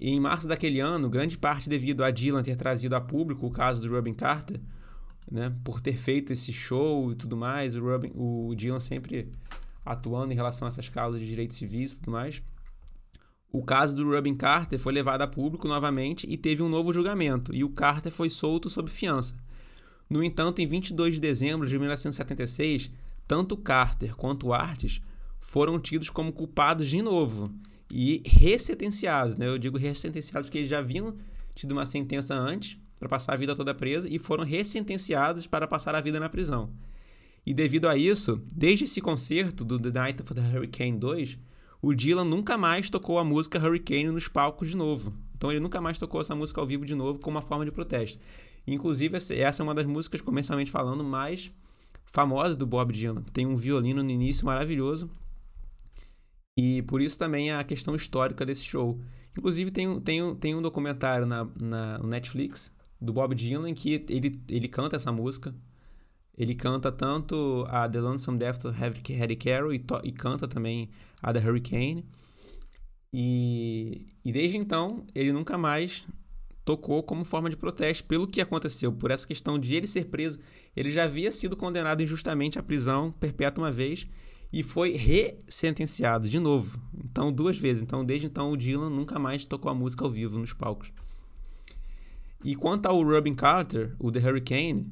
E em março daquele ano, grande parte devido a Dylan ter trazido a público o caso do Robin Carter, né, por ter feito esse show e tudo mais, o, Robin, o Dylan sempre atuando em relação a essas causas de direitos civis e tudo mais. O caso do Robin Carter foi levado a público novamente e teve um novo julgamento, e o Carter foi solto sob fiança. No entanto, em 22 de dezembro de 1976, tanto Carter quanto Artis foram tidos como culpados de novo e ressentenciados. Né? Eu digo ressentenciados porque eles já haviam tido uma sentença antes para passar a vida toda presa e foram ressentenciados para passar a vida na prisão. E devido a isso, desde esse concerto do The Night of the Hurricane 2, o Dylan nunca mais tocou a música Hurricane nos palcos de novo. Então ele nunca mais tocou essa música ao vivo de novo como uma forma de protesto. Inclusive, essa é uma das músicas, comercialmente falando, mais famosas do Bob Dylan. Tem um violino no início maravilhoso. E por isso também a questão histórica desse show. Inclusive, tem, tem, tem um documentário na, na Netflix do Bob Dylan que ele, ele canta essa música. Ele canta tanto a The Lonesome Death of Harry Carroll e, e canta também a The Hurricane. E, e desde então, ele nunca mais tocou como forma de protesto pelo que aconteceu, por essa questão de ele ser preso. Ele já havia sido condenado injustamente à prisão perpétua uma vez e foi resentenciado de novo. Então, duas vezes. Então, desde então, o Dylan nunca mais tocou a música ao vivo nos palcos. E quanto ao Robin Carter, o The Hurricane,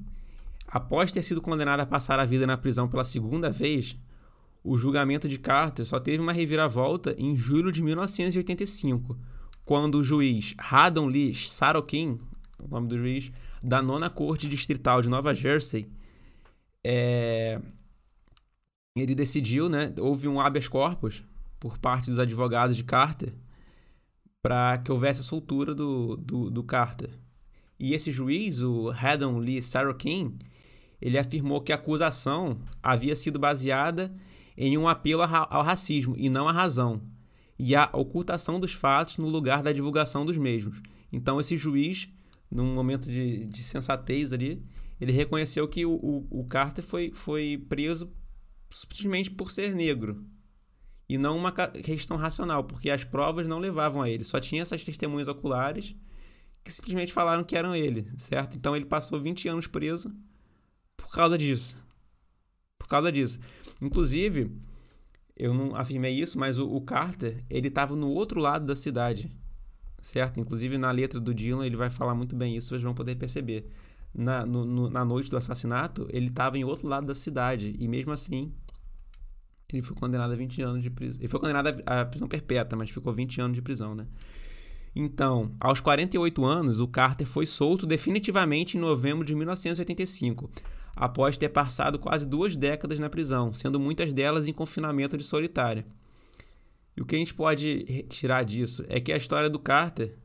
Após ter sido condenado a passar a vida na prisão pela segunda vez, o julgamento de Carter só teve uma reviravolta em julho de 1985, quando o juiz Haddon Lee Sarokin, o nome do juiz, da nona corte distrital de Nova Jersey, é... ele decidiu, né, houve um habeas corpus por parte dos advogados de Carter para que houvesse a soltura do, do, do Carter. E esse juiz, o Haddon Lee Sarokin, ele afirmou que a acusação havia sido baseada em um apelo ao racismo e não à razão, e a ocultação dos fatos no lugar da divulgação dos mesmos. Então, esse juiz, num momento de, de sensatez ali, ele reconheceu que o, o, o Carter foi, foi preso simplesmente por ser negro e não uma questão racional, porque as provas não levavam a ele, só tinha essas testemunhas oculares que simplesmente falaram que eram ele, certo? Então ele passou 20 anos preso causa disso. Por causa disso. Inclusive, eu não afirmei isso, mas o, o Carter, ele estava no outro lado da cidade, certo? Inclusive, na letra do Dylan, ele vai falar muito bem isso, vocês vão poder perceber. Na, no, no, na noite do assassinato, ele estava em outro lado da cidade, e mesmo assim, ele foi condenado a 20 anos de prisão. Ele foi condenado à prisão perpétua, mas ficou 20 anos de prisão, né? Então, aos 48 anos, o Carter foi solto definitivamente em novembro de 1985, após ter passado quase duas décadas na prisão, sendo muitas delas em confinamento de solitária. E o que a gente pode tirar disso é que a história do Carter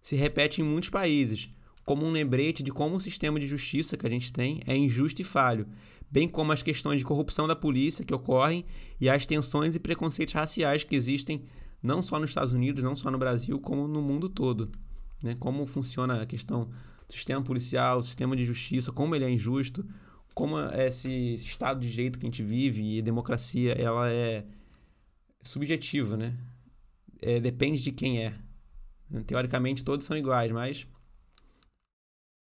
se repete em muitos países, como um lembrete de como o sistema de justiça que a gente tem é injusto e falho, bem como as questões de corrupção da polícia que ocorrem e as tensões e preconceitos raciais que existem não só nos Estados Unidos, não só no Brasil, como no mundo todo. Né? Como funciona a questão sistema policial, o sistema de justiça, como ele é injusto, como esse estado de direito que a gente vive e democracia, ela é subjetiva, né? É, depende de quem é. Teoricamente todos são iguais, mas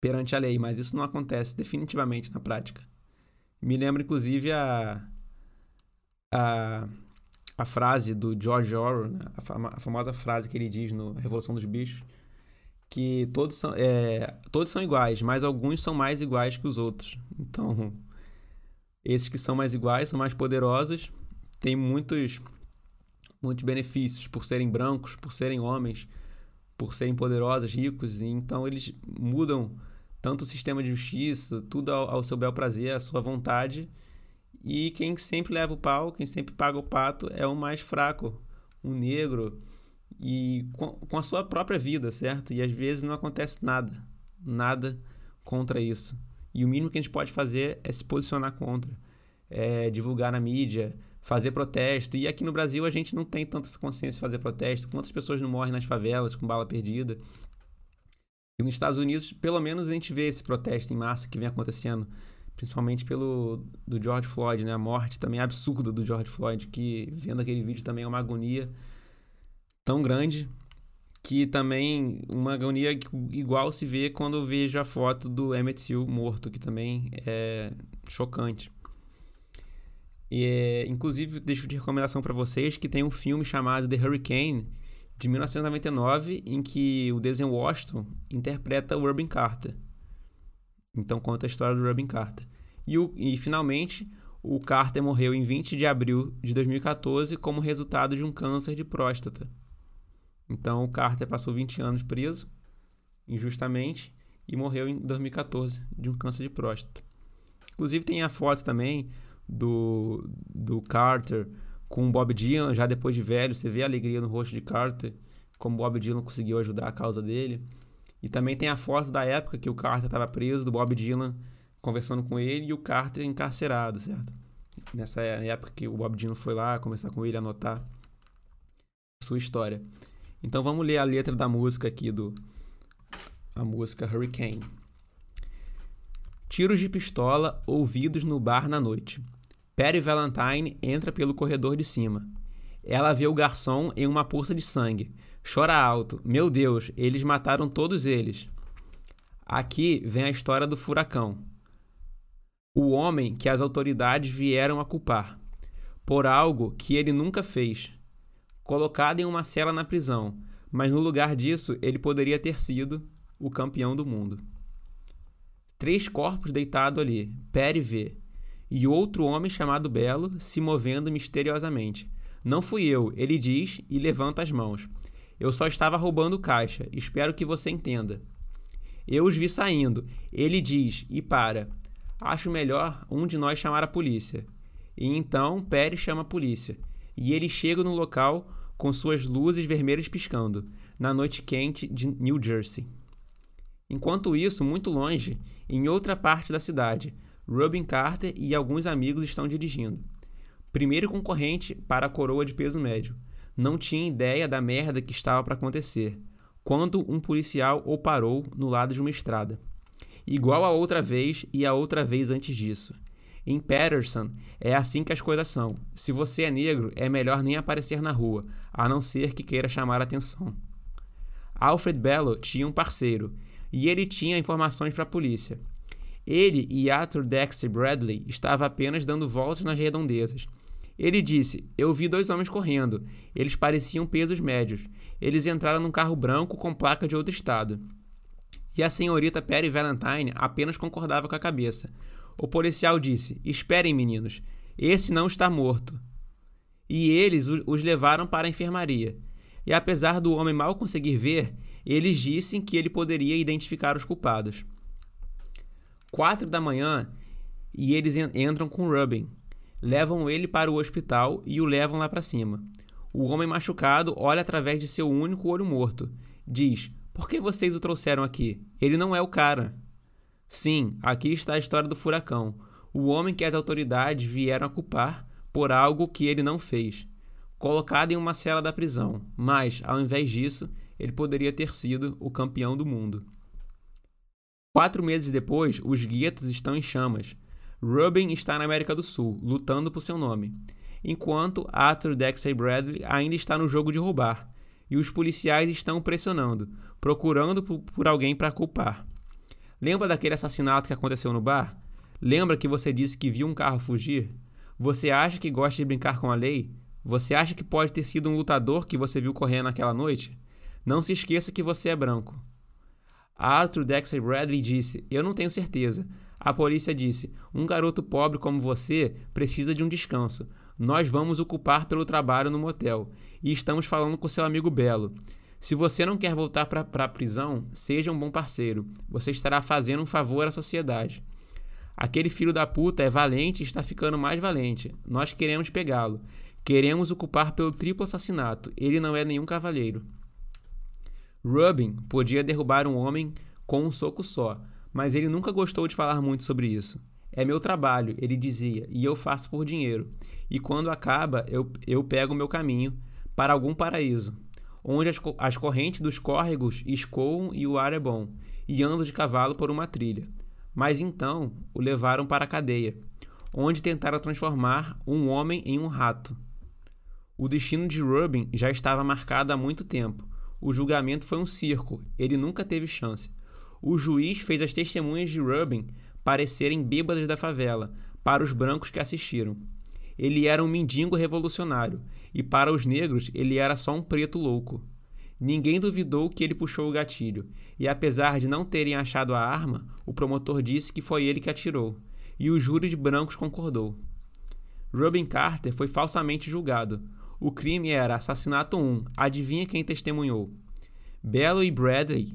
perante a lei, mas isso não acontece definitivamente na prática. Me lembra inclusive a a, a frase do George Orwell, né? a, a famosa frase que ele diz no Revolução dos Bichos, que todos são, é, todos são iguais, mas alguns são mais iguais que os outros. Então, esses que são mais iguais, são mais poderosos, têm muitos, muitos benefícios por serem brancos, por serem homens, por serem poderosos, ricos, e então eles mudam tanto o sistema de justiça, tudo ao, ao seu bel prazer, à sua vontade. E quem sempre leva o pau, quem sempre paga o pato é o mais fraco, um negro, e com, com a sua própria vida, certo? E às vezes não acontece nada, nada contra isso. E o mínimo que a gente pode fazer é se posicionar contra, é divulgar na mídia, fazer protesto. E aqui no Brasil a gente não tem tanta consciência de fazer protesto. Quantas pessoas não morrem nas favelas com bala perdida? E nos Estados Unidos, pelo menos a gente vê esse protesto em massa que vem acontecendo, principalmente pelo do George Floyd, né? A morte também absurda do George Floyd, que vendo aquele vídeo também é uma agonia tão grande que também uma agonia igual se vê quando eu vejo a foto do Emmett Till morto, que também é chocante. E, é, inclusive, deixo de recomendação para vocês que tem um filme chamado The Hurricane, de 1999, em que o Denzel Washington interpreta o Robin Carter. Então, conta a história do Robin Carter. E, o, e, finalmente, o Carter morreu em 20 de abril de 2014 como resultado de um câncer de próstata. Então, o Carter passou 20 anos preso, injustamente, e morreu em 2014 de um câncer de próstata. Inclusive, tem a foto também do, do Carter com o Bob Dylan, já depois de velho, você vê a alegria no rosto de Carter, como Bob Dylan conseguiu ajudar a causa dele. E também tem a foto da época que o Carter estava preso, do Bob Dylan conversando com ele e o Carter encarcerado, certo? Nessa época que o Bob Dylan foi lá conversar com ele, anotar sua história. Então vamos ler a letra da música aqui do a música Hurricane. Tiros de pistola ouvidos no bar na noite. Perry Valentine entra pelo corredor de cima. Ela vê o garçom em uma poça de sangue. Chora alto. Meu Deus, eles mataram todos eles. Aqui vem a história do furacão. O homem que as autoridades vieram a culpar por algo que ele nunca fez. Colocado em uma cela na prisão, mas no lugar disso ele poderia ter sido o campeão do mundo. Três corpos deitados ali. Perry vê e outro homem chamado Belo se movendo misteriosamente. Não fui eu, ele diz e levanta as mãos. Eu só estava roubando caixa, espero que você entenda. Eu os vi saindo. Ele diz e para. Acho melhor um de nós chamar a polícia. E então Pérez chama a polícia. E ele chega no local com suas luzes vermelhas piscando, na noite quente de New Jersey. Enquanto isso, muito longe, em outra parte da cidade, Robin Carter e alguns amigos estão dirigindo. Primeiro concorrente para a coroa de peso médio. Não tinha ideia da merda que estava para acontecer, quando um policial o parou no lado de uma estrada. Igual a outra vez e a outra vez antes disso. Em Patterson, é assim que as coisas são. Se você é negro, é melhor nem aparecer na rua, a não ser que queira chamar atenção. Alfred Bello tinha um parceiro, e ele tinha informações para a polícia. Ele e Arthur Dexter Bradley estavam apenas dando voltas nas redondezas. Ele disse: Eu vi dois homens correndo. Eles pareciam pesos médios. Eles entraram num carro branco com placa de outro estado. E a senhorita Perry Valentine apenas concordava com a cabeça. O policial disse: Esperem, meninos. Esse não está morto. E eles os levaram para a enfermaria. E apesar do homem mal conseguir ver, eles disseram que ele poderia identificar os culpados quatro da manhã e eles entram com Rubin. Levam ele para o hospital e o levam lá para cima. O homem machucado olha através de seu único olho morto. Diz: Por que vocês o trouxeram aqui? Ele não é o cara. Sim, aqui está a história do furacão. O homem que as autoridades vieram a culpar por algo que ele não fez. Colocado em uma cela da prisão, mas, ao invés disso, ele poderia ter sido o campeão do mundo. Quatro meses depois, os guetos estão em chamas. Rubin está na América do Sul, lutando por seu nome, enquanto Arthur Dexter Bradley ainda está no jogo de roubar, e os policiais estão pressionando, procurando por alguém para culpar. Lembra daquele assassinato que aconteceu no bar? Lembra que você disse que viu um carro fugir? Você acha que gosta de brincar com a lei? Você acha que pode ter sido um lutador que você viu correndo naquela noite? Não se esqueça que você é branco. Arthur Dexter Bradley disse: Eu não tenho certeza. A polícia disse: Um garoto pobre como você precisa de um descanso. Nós vamos o culpar pelo trabalho no motel. E estamos falando com seu amigo Belo. Se você não quer voltar para a prisão, seja um bom parceiro. Você estará fazendo um favor à sociedade. Aquele filho da puta é valente e está ficando mais valente. Nós queremos pegá-lo. Queremos o pelo triplo assassinato. Ele não é nenhum cavalheiro. Rubin podia derrubar um homem com um soco só, mas ele nunca gostou de falar muito sobre isso. É meu trabalho, ele dizia, e eu faço por dinheiro. E quando acaba, eu, eu pego o meu caminho para algum paraíso, onde as, as correntes dos córregos escoam e o ar é bom, e ando de cavalo por uma trilha. Mas então o levaram para a cadeia, onde tentaram transformar um homem em um rato. O destino de Rubin já estava marcado há muito tempo. O julgamento foi um circo, ele nunca teve chance. O juiz fez as testemunhas de Rubin parecerem bêbadas da favela, para os brancos que assistiram. Ele era um mendigo revolucionário, e para os negros ele era só um preto louco. Ninguém duvidou que ele puxou o gatilho, e apesar de não terem achado a arma, o promotor disse que foi ele que atirou, e o júri de brancos concordou. Robin Carter foi falsamente julgado. O crime era assassinato 1. Adivinha quem testemunhou? Bello e Bradley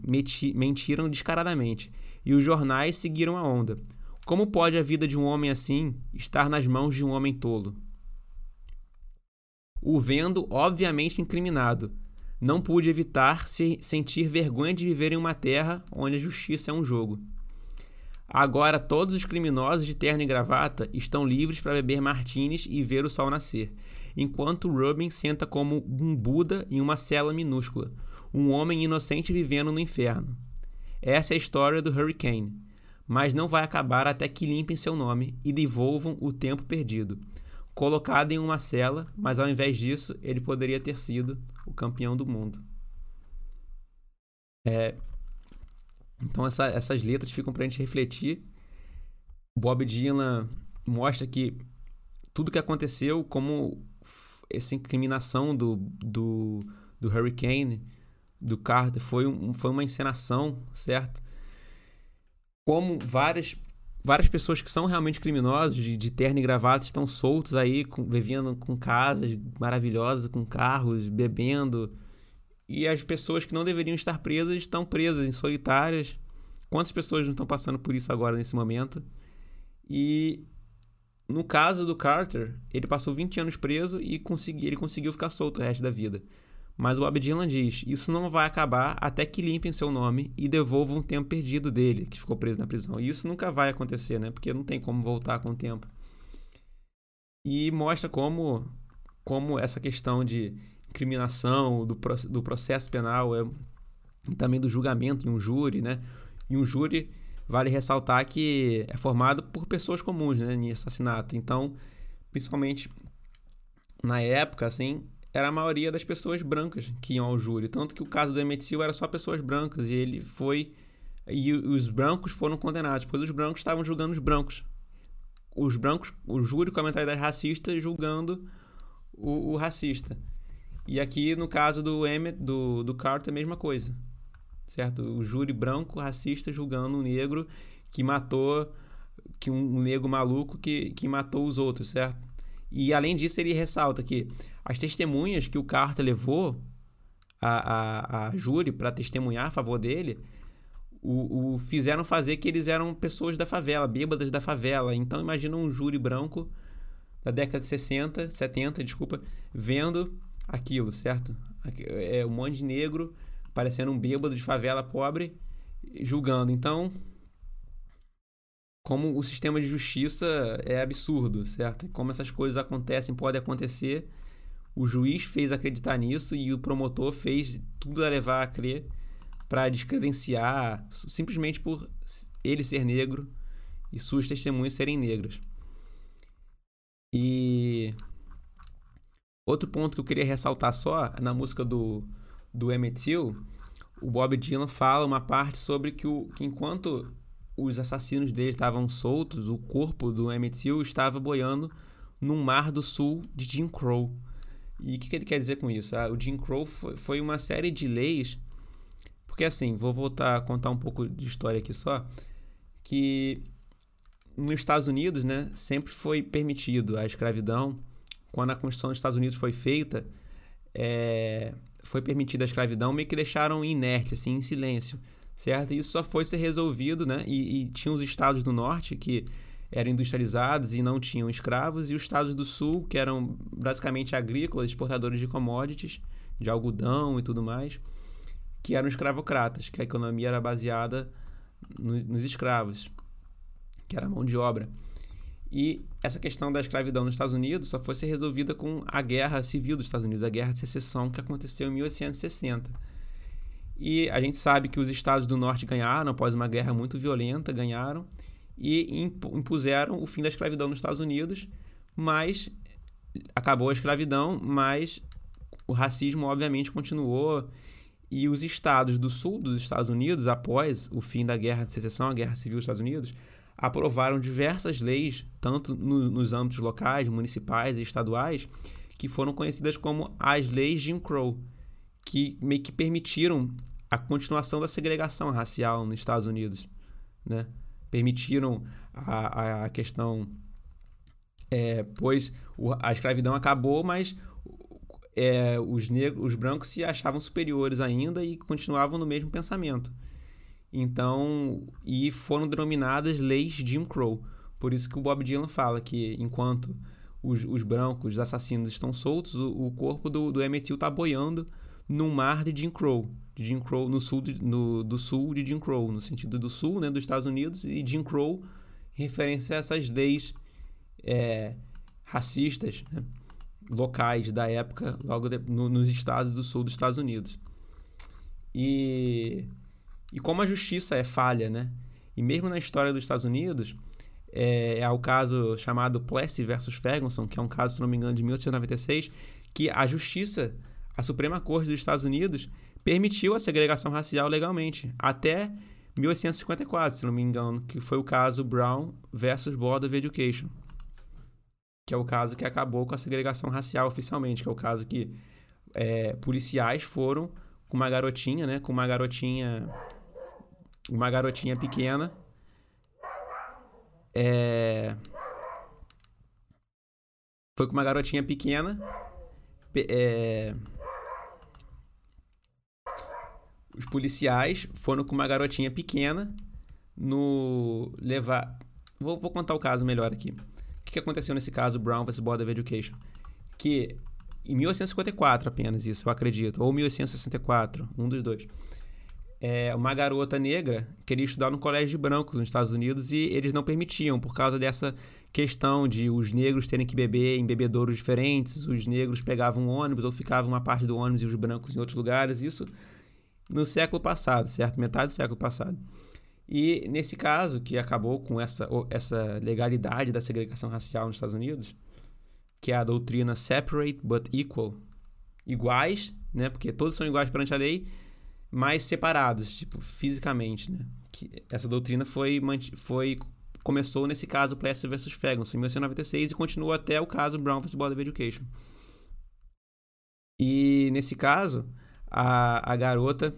mentiram descaradamente, e os jornais seguiram a onda. Como pode a vida de um homem assim estar nas mãos de um homem tolo? O vendo, obviamente incriminado, não pude evitar se sentir vergonha de viver em uma terra onde a justiça é um jogo. Agora todos os criminosos de terno e gravata estão livres para beber martinis e ver o sol nascer, enquanto Rubin senta como um Buda em uma cela minúscula, um homem inocente vivendo no inferno. Essa é a história do Hurricane, mas não vai acabar até que limpem seu nome e devolvam o tempo perdido colocado em uma cela, mas ao invés disso, ele poderia ter sido o campeão do mundo. É, então essa, essas letras ficam para a gente refletir. Bob Dylan mostra que tudo que aconteceu, como essa incriminação do, do, do Hurricane, do Carter, foi, um, foi uma encenação, certo? Como várias várias pessoas que são realmente criminosos, de, de terno e gravata, estão soltos aí, com, vivendo com casas maravilhosas, com carros, bebendo. E as pessoas que não deveriam estar presas estão presas, em solitárias. Quantas pessoas não estão passando por isso agora, nesse momento? E no caso do Carter, ele passou 20 anos preso e consegui, ele conseguiu ficar solto o resto da vida. Mas o Bob Dylan diz: Isso não vai acabar até que limpem seu nome e devolvam o tempo perdido dele, que ficou preso na prisão. E isso nunca vai acontecer, né? Porque não tem como voltar com o tempo. E mostra como, como essa questão de incriminação, do, do processo penal, é, também do julgamento em um júri, né? E um júri, vale ressaltar que é formado por pessoas comuns, né? Em assassinato. Então, principalmente na época, assim, era a maioria das pessoas brancas que iam ao júri. Tanto que o caso do Emmett Till era só pessoas brancas e ele foi. E os brancos foram condenados, pois os brancos estavam julgando os brancos. Os brancos, o júri com a mentalidade racista julgando o, o racista. E aqui no caso do Emmett, do, do Carter, a mesma coisa. Certo? O júri branco racista julgando um negro que matou. que um, um negro maluco que, que matou os outros, certo? E além disso, ele ressalta que as testemunhas que o Carter levou a, a, a júri para testemunhar a favor dele o, o, fizeram fazer que eles eram pessoas da favela, bêbadas da favela. Então imagina um júri branco da década de 60, 70, desculpa, vendo aquilo, certo? É um monte de negro parecendo um bêbado de favela pobre julgando. Então, como o sistema de justiça é absurdo, certo? Como essas coisas acontecem, podem acontecer. O juiz fez acreditar nisso e o promotor fez tudo a levar a crer para descredenciar simplesmente por ele ser negro e suas testemunhas serem negras. E outro ponto que eu queria ressaltar só na música do do Emmett Till, o Bob Dylan fala uma parte sobre que, o, que enquanto os assassinos dele estavam soltos, o corpo do Emmett Till estava boiando no mar do sul de Jim Crow. E o que, que, ele quer dizer com isso? Ah, o Jim Crow foi, uma série de leis, porque assim, vou voltar a contar um pouco de história aqui só, que nos Estados Unidos, né, sempre foi permitido a escravidão. Quando a Constituição dos Estados Unidos foi feita, é, foi permitida a escravidão, meio que deixaram inerte, assim, em silêncio, certo? E isso só foi ser resolvido, né? E, e tinha os estados do norte que eram industrializados e não tinham escravos, e os estados do sul, que eram basicamente agrícolas, exportadores de commodities, de algodão e tudo mais, que eram escravocratas, que a economia era baseada no, nos escravos, que era mão de obra. E essa questão da escravidão nos Estados Unidos só foi ser resolvida com a guerra civil dos Estados Unidos, a guerra de secessão que aconteceu em 1860. E a gente sabe que os estados do norte ganharam após uma guerra muito violenta, ganharam e impuseram o fim da escravidão nos Estados Unidos, mas acabou a escravidão, mas o racismo obviamente continuou e os estados do sul dos Estados Unidos, após o fim da Guerra de Secessão, a Guerra Civil dos Estados Unidos, aprovaram diversas leis, tanto no, nos âmbitos locais, municipais e estaduais, que foram conhecidas como as leis Jim Crow, que meio que permitiram a continuação da segregação racial nos Estados Unidos, né? Permitiram a, a questão, é, pois o, a escravidão acabou, mas é, os negros, os brancos se achavam superiores ainda e continuavam no mesmo pensamento. Então, e foram denominadas leis Jim Crow. Por isso que o Bob Dylan fala que enquanto os, os brancos, os assassinos estão soltos, o, o corpo do, do Emmett Till está boiando num mar de Jim Crow. De Jim Crow no sul de, no, do sul de Jim Crow, no sentido do sul, né, dos Estados Unidos, e Jim Crow referência a essas leis é, racistas, né? locais da época, logo de, no, nos estados do sul dos Estados Unidos. E, e como a justiça é falha, né? E mesmo na história dos Estados Unidos, é, é o caso chamado Plessy versus Ferguson, que é um caso, se não me engano, de 1896, que a justiça, a Suprema Corte dos Estados Unidos, permitiu a segregação racial legalmente, até 1854, se não me engano, que foi o caso Brown versus Board of Education que é o caso que acabou com a segregação racial oficialmente, que é o caso que é, policiais foram com uma garotinha, né, com uma garotinha, uma garotinha pequena, é, foi com uma garotinha pequena, é, os policiais foram com uma garotinha pequena no levar, vou, vou contar o caso melhor aqui que aconteceu nesse caso Brown vs. Board of Education? Que em 1854 apenas isso, eu acredito, ou 1864, um dos dois. É, uma garota negra queria estudar no colégio de brancos nos Estados Unidos e eles não permitiam por causa dessa questão de os negros terem que beber em bebedouros diferentes, os negros pegavam ônibus ou ficavam uma parte do ônibus e os brancos em outros lugares, isso no século passado, certo? Metade do século passado. E nesse caso, que acabou com essa, essa legalidade da segregação racial nos Estados Unidos, que é a doutrina separate but equal, iguais, né? Porque todos são iguais perante a lei, mas separados, tipo, fisicamente, né? Que essa doutrina foi, foi começou nesse caso Plessy versus Ferguson em 1996 e continuou até o caso Brown vs. Board of Education. E nesse caso, a, a garota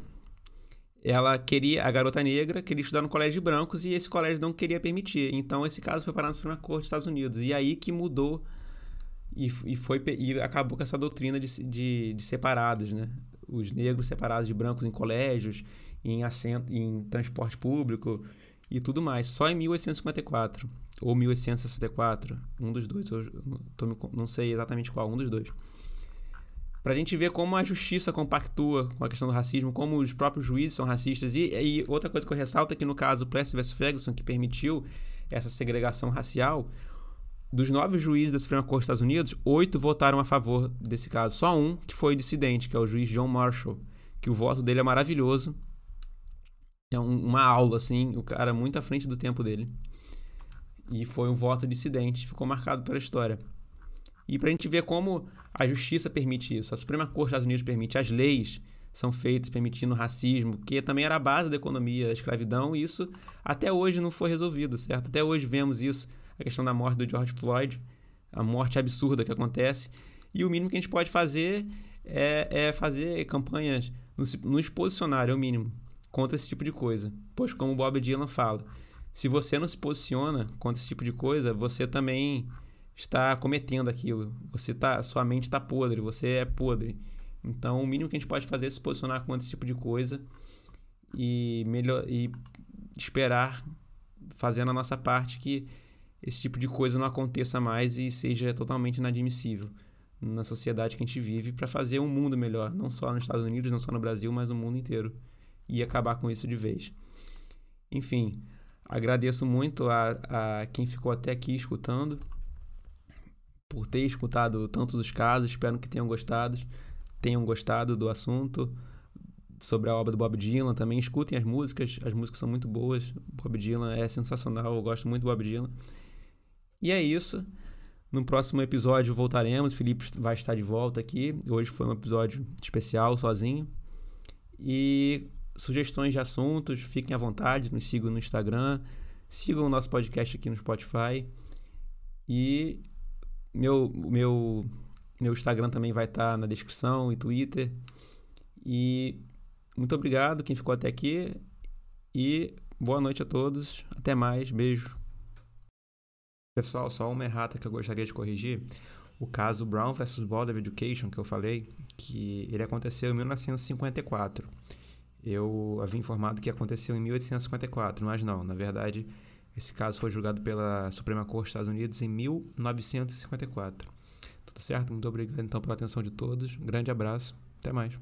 ela queria, a garota negra queria estudar no colégio de brancos e esse colégio não queria permitir. Então esse caso foi parar na Suprema Corte dos Estados Unidos. E aí que mudou e, e, foi, e acabou com essa doutrina de, de, de, separados, né? Os negros separados de brancos em colégios, em assento, em transporte público e tudo mais. Só em 1854 ou 1864, um dos dois, eu tô, não sei exatamente qual, um dos dois para a gente ver como a justiça compactua com a questão do racismo, como os próprios juízes são racistas. E, e outra coisa que eu ressalto é que no caso Plessy vs. Ferguson, que permitiu essa segregação racial, dos nove juízes da Suprema Corte dos Estados Unidos, oito votaram a favor desse caso. Só um que foi dissidente, que é o juiz John Marshall, que o voto dele é maravilhoso. É um, uma aula, assim, o cara muito à frente do tempo dele. E foi um voto dissidente, ficou marcado pela história. E para a gente ver como a justiça permite isso, a Suprema Corte dos Estados Unidos permite, as leis são feitas permitindo racismo, que também era a base da economia, da escravidão, e isso até hoje não foi resolvido, certo? Até hoje vemos isso, a questão da morte do George Floyd, a morte absurda que acontece, e o mínimo que a gente pode fazer é, é fazer campanhas, nos posicionar, é o mínimo, contra esse tipo de coisa. Pois, como o Bob Dylan fala, se você não se posiciona contra esse tipo de coisa, você também está cometendo aquilo. Você tá, sua mente está podre, você é podre. Então, o mínimo que a gente pode fazer é se posicionar contra esse tipo de coisa e, melhor, e esperar, fazendo a nossa parte, que esse tipo de coisa não aconteça mais e seja totalmente inadmissível na sociedade que a gente vive para fazer um mundo melhor, não só nos Estados Unidos, não só no Brasil, mas no mundo inteiro e acabar com isso de vez. Enfim, agradeço muito a, a quem ficou até aqui escutando, por ter escutado tantos os casos, espero que tenham gostado, tenham gostado do assunto sobre a obra do Bob Dylan, também escutem as músicas, as músicas são muito boas, Bob Dylan é sensacional, eu gosto muito do Bob Dylan. E é isso. No próximo episódio voltaremos, o Felipe vai estar de volta aqui. Hoje foi um episódio especial, sozinho. E sugestões de assuntos, fiquem à vontade, nos sigam no Instagram, sigam o nosso podcast aqui no Spotify. E meu, meu, meu Instagram também vai estar na descrição e Twitter. E muito obrigado quem ficou até aqui. E boa noite a todos. Até mais. Beijo. Pessoal, só uma errata que eu gostaria de corrigir. O caso Brown versus Board of Education que eu falei, que ele aconteceu em 1954. Eu havia informado que aconteceu em 1854, mas não. Na verdade, esse caso foi julgado pela Suprema Corte dos Estados Unidos em 1954. Tudo certo? Muito obrigado então pela atenção de todos. Um grande abraço. Até mais.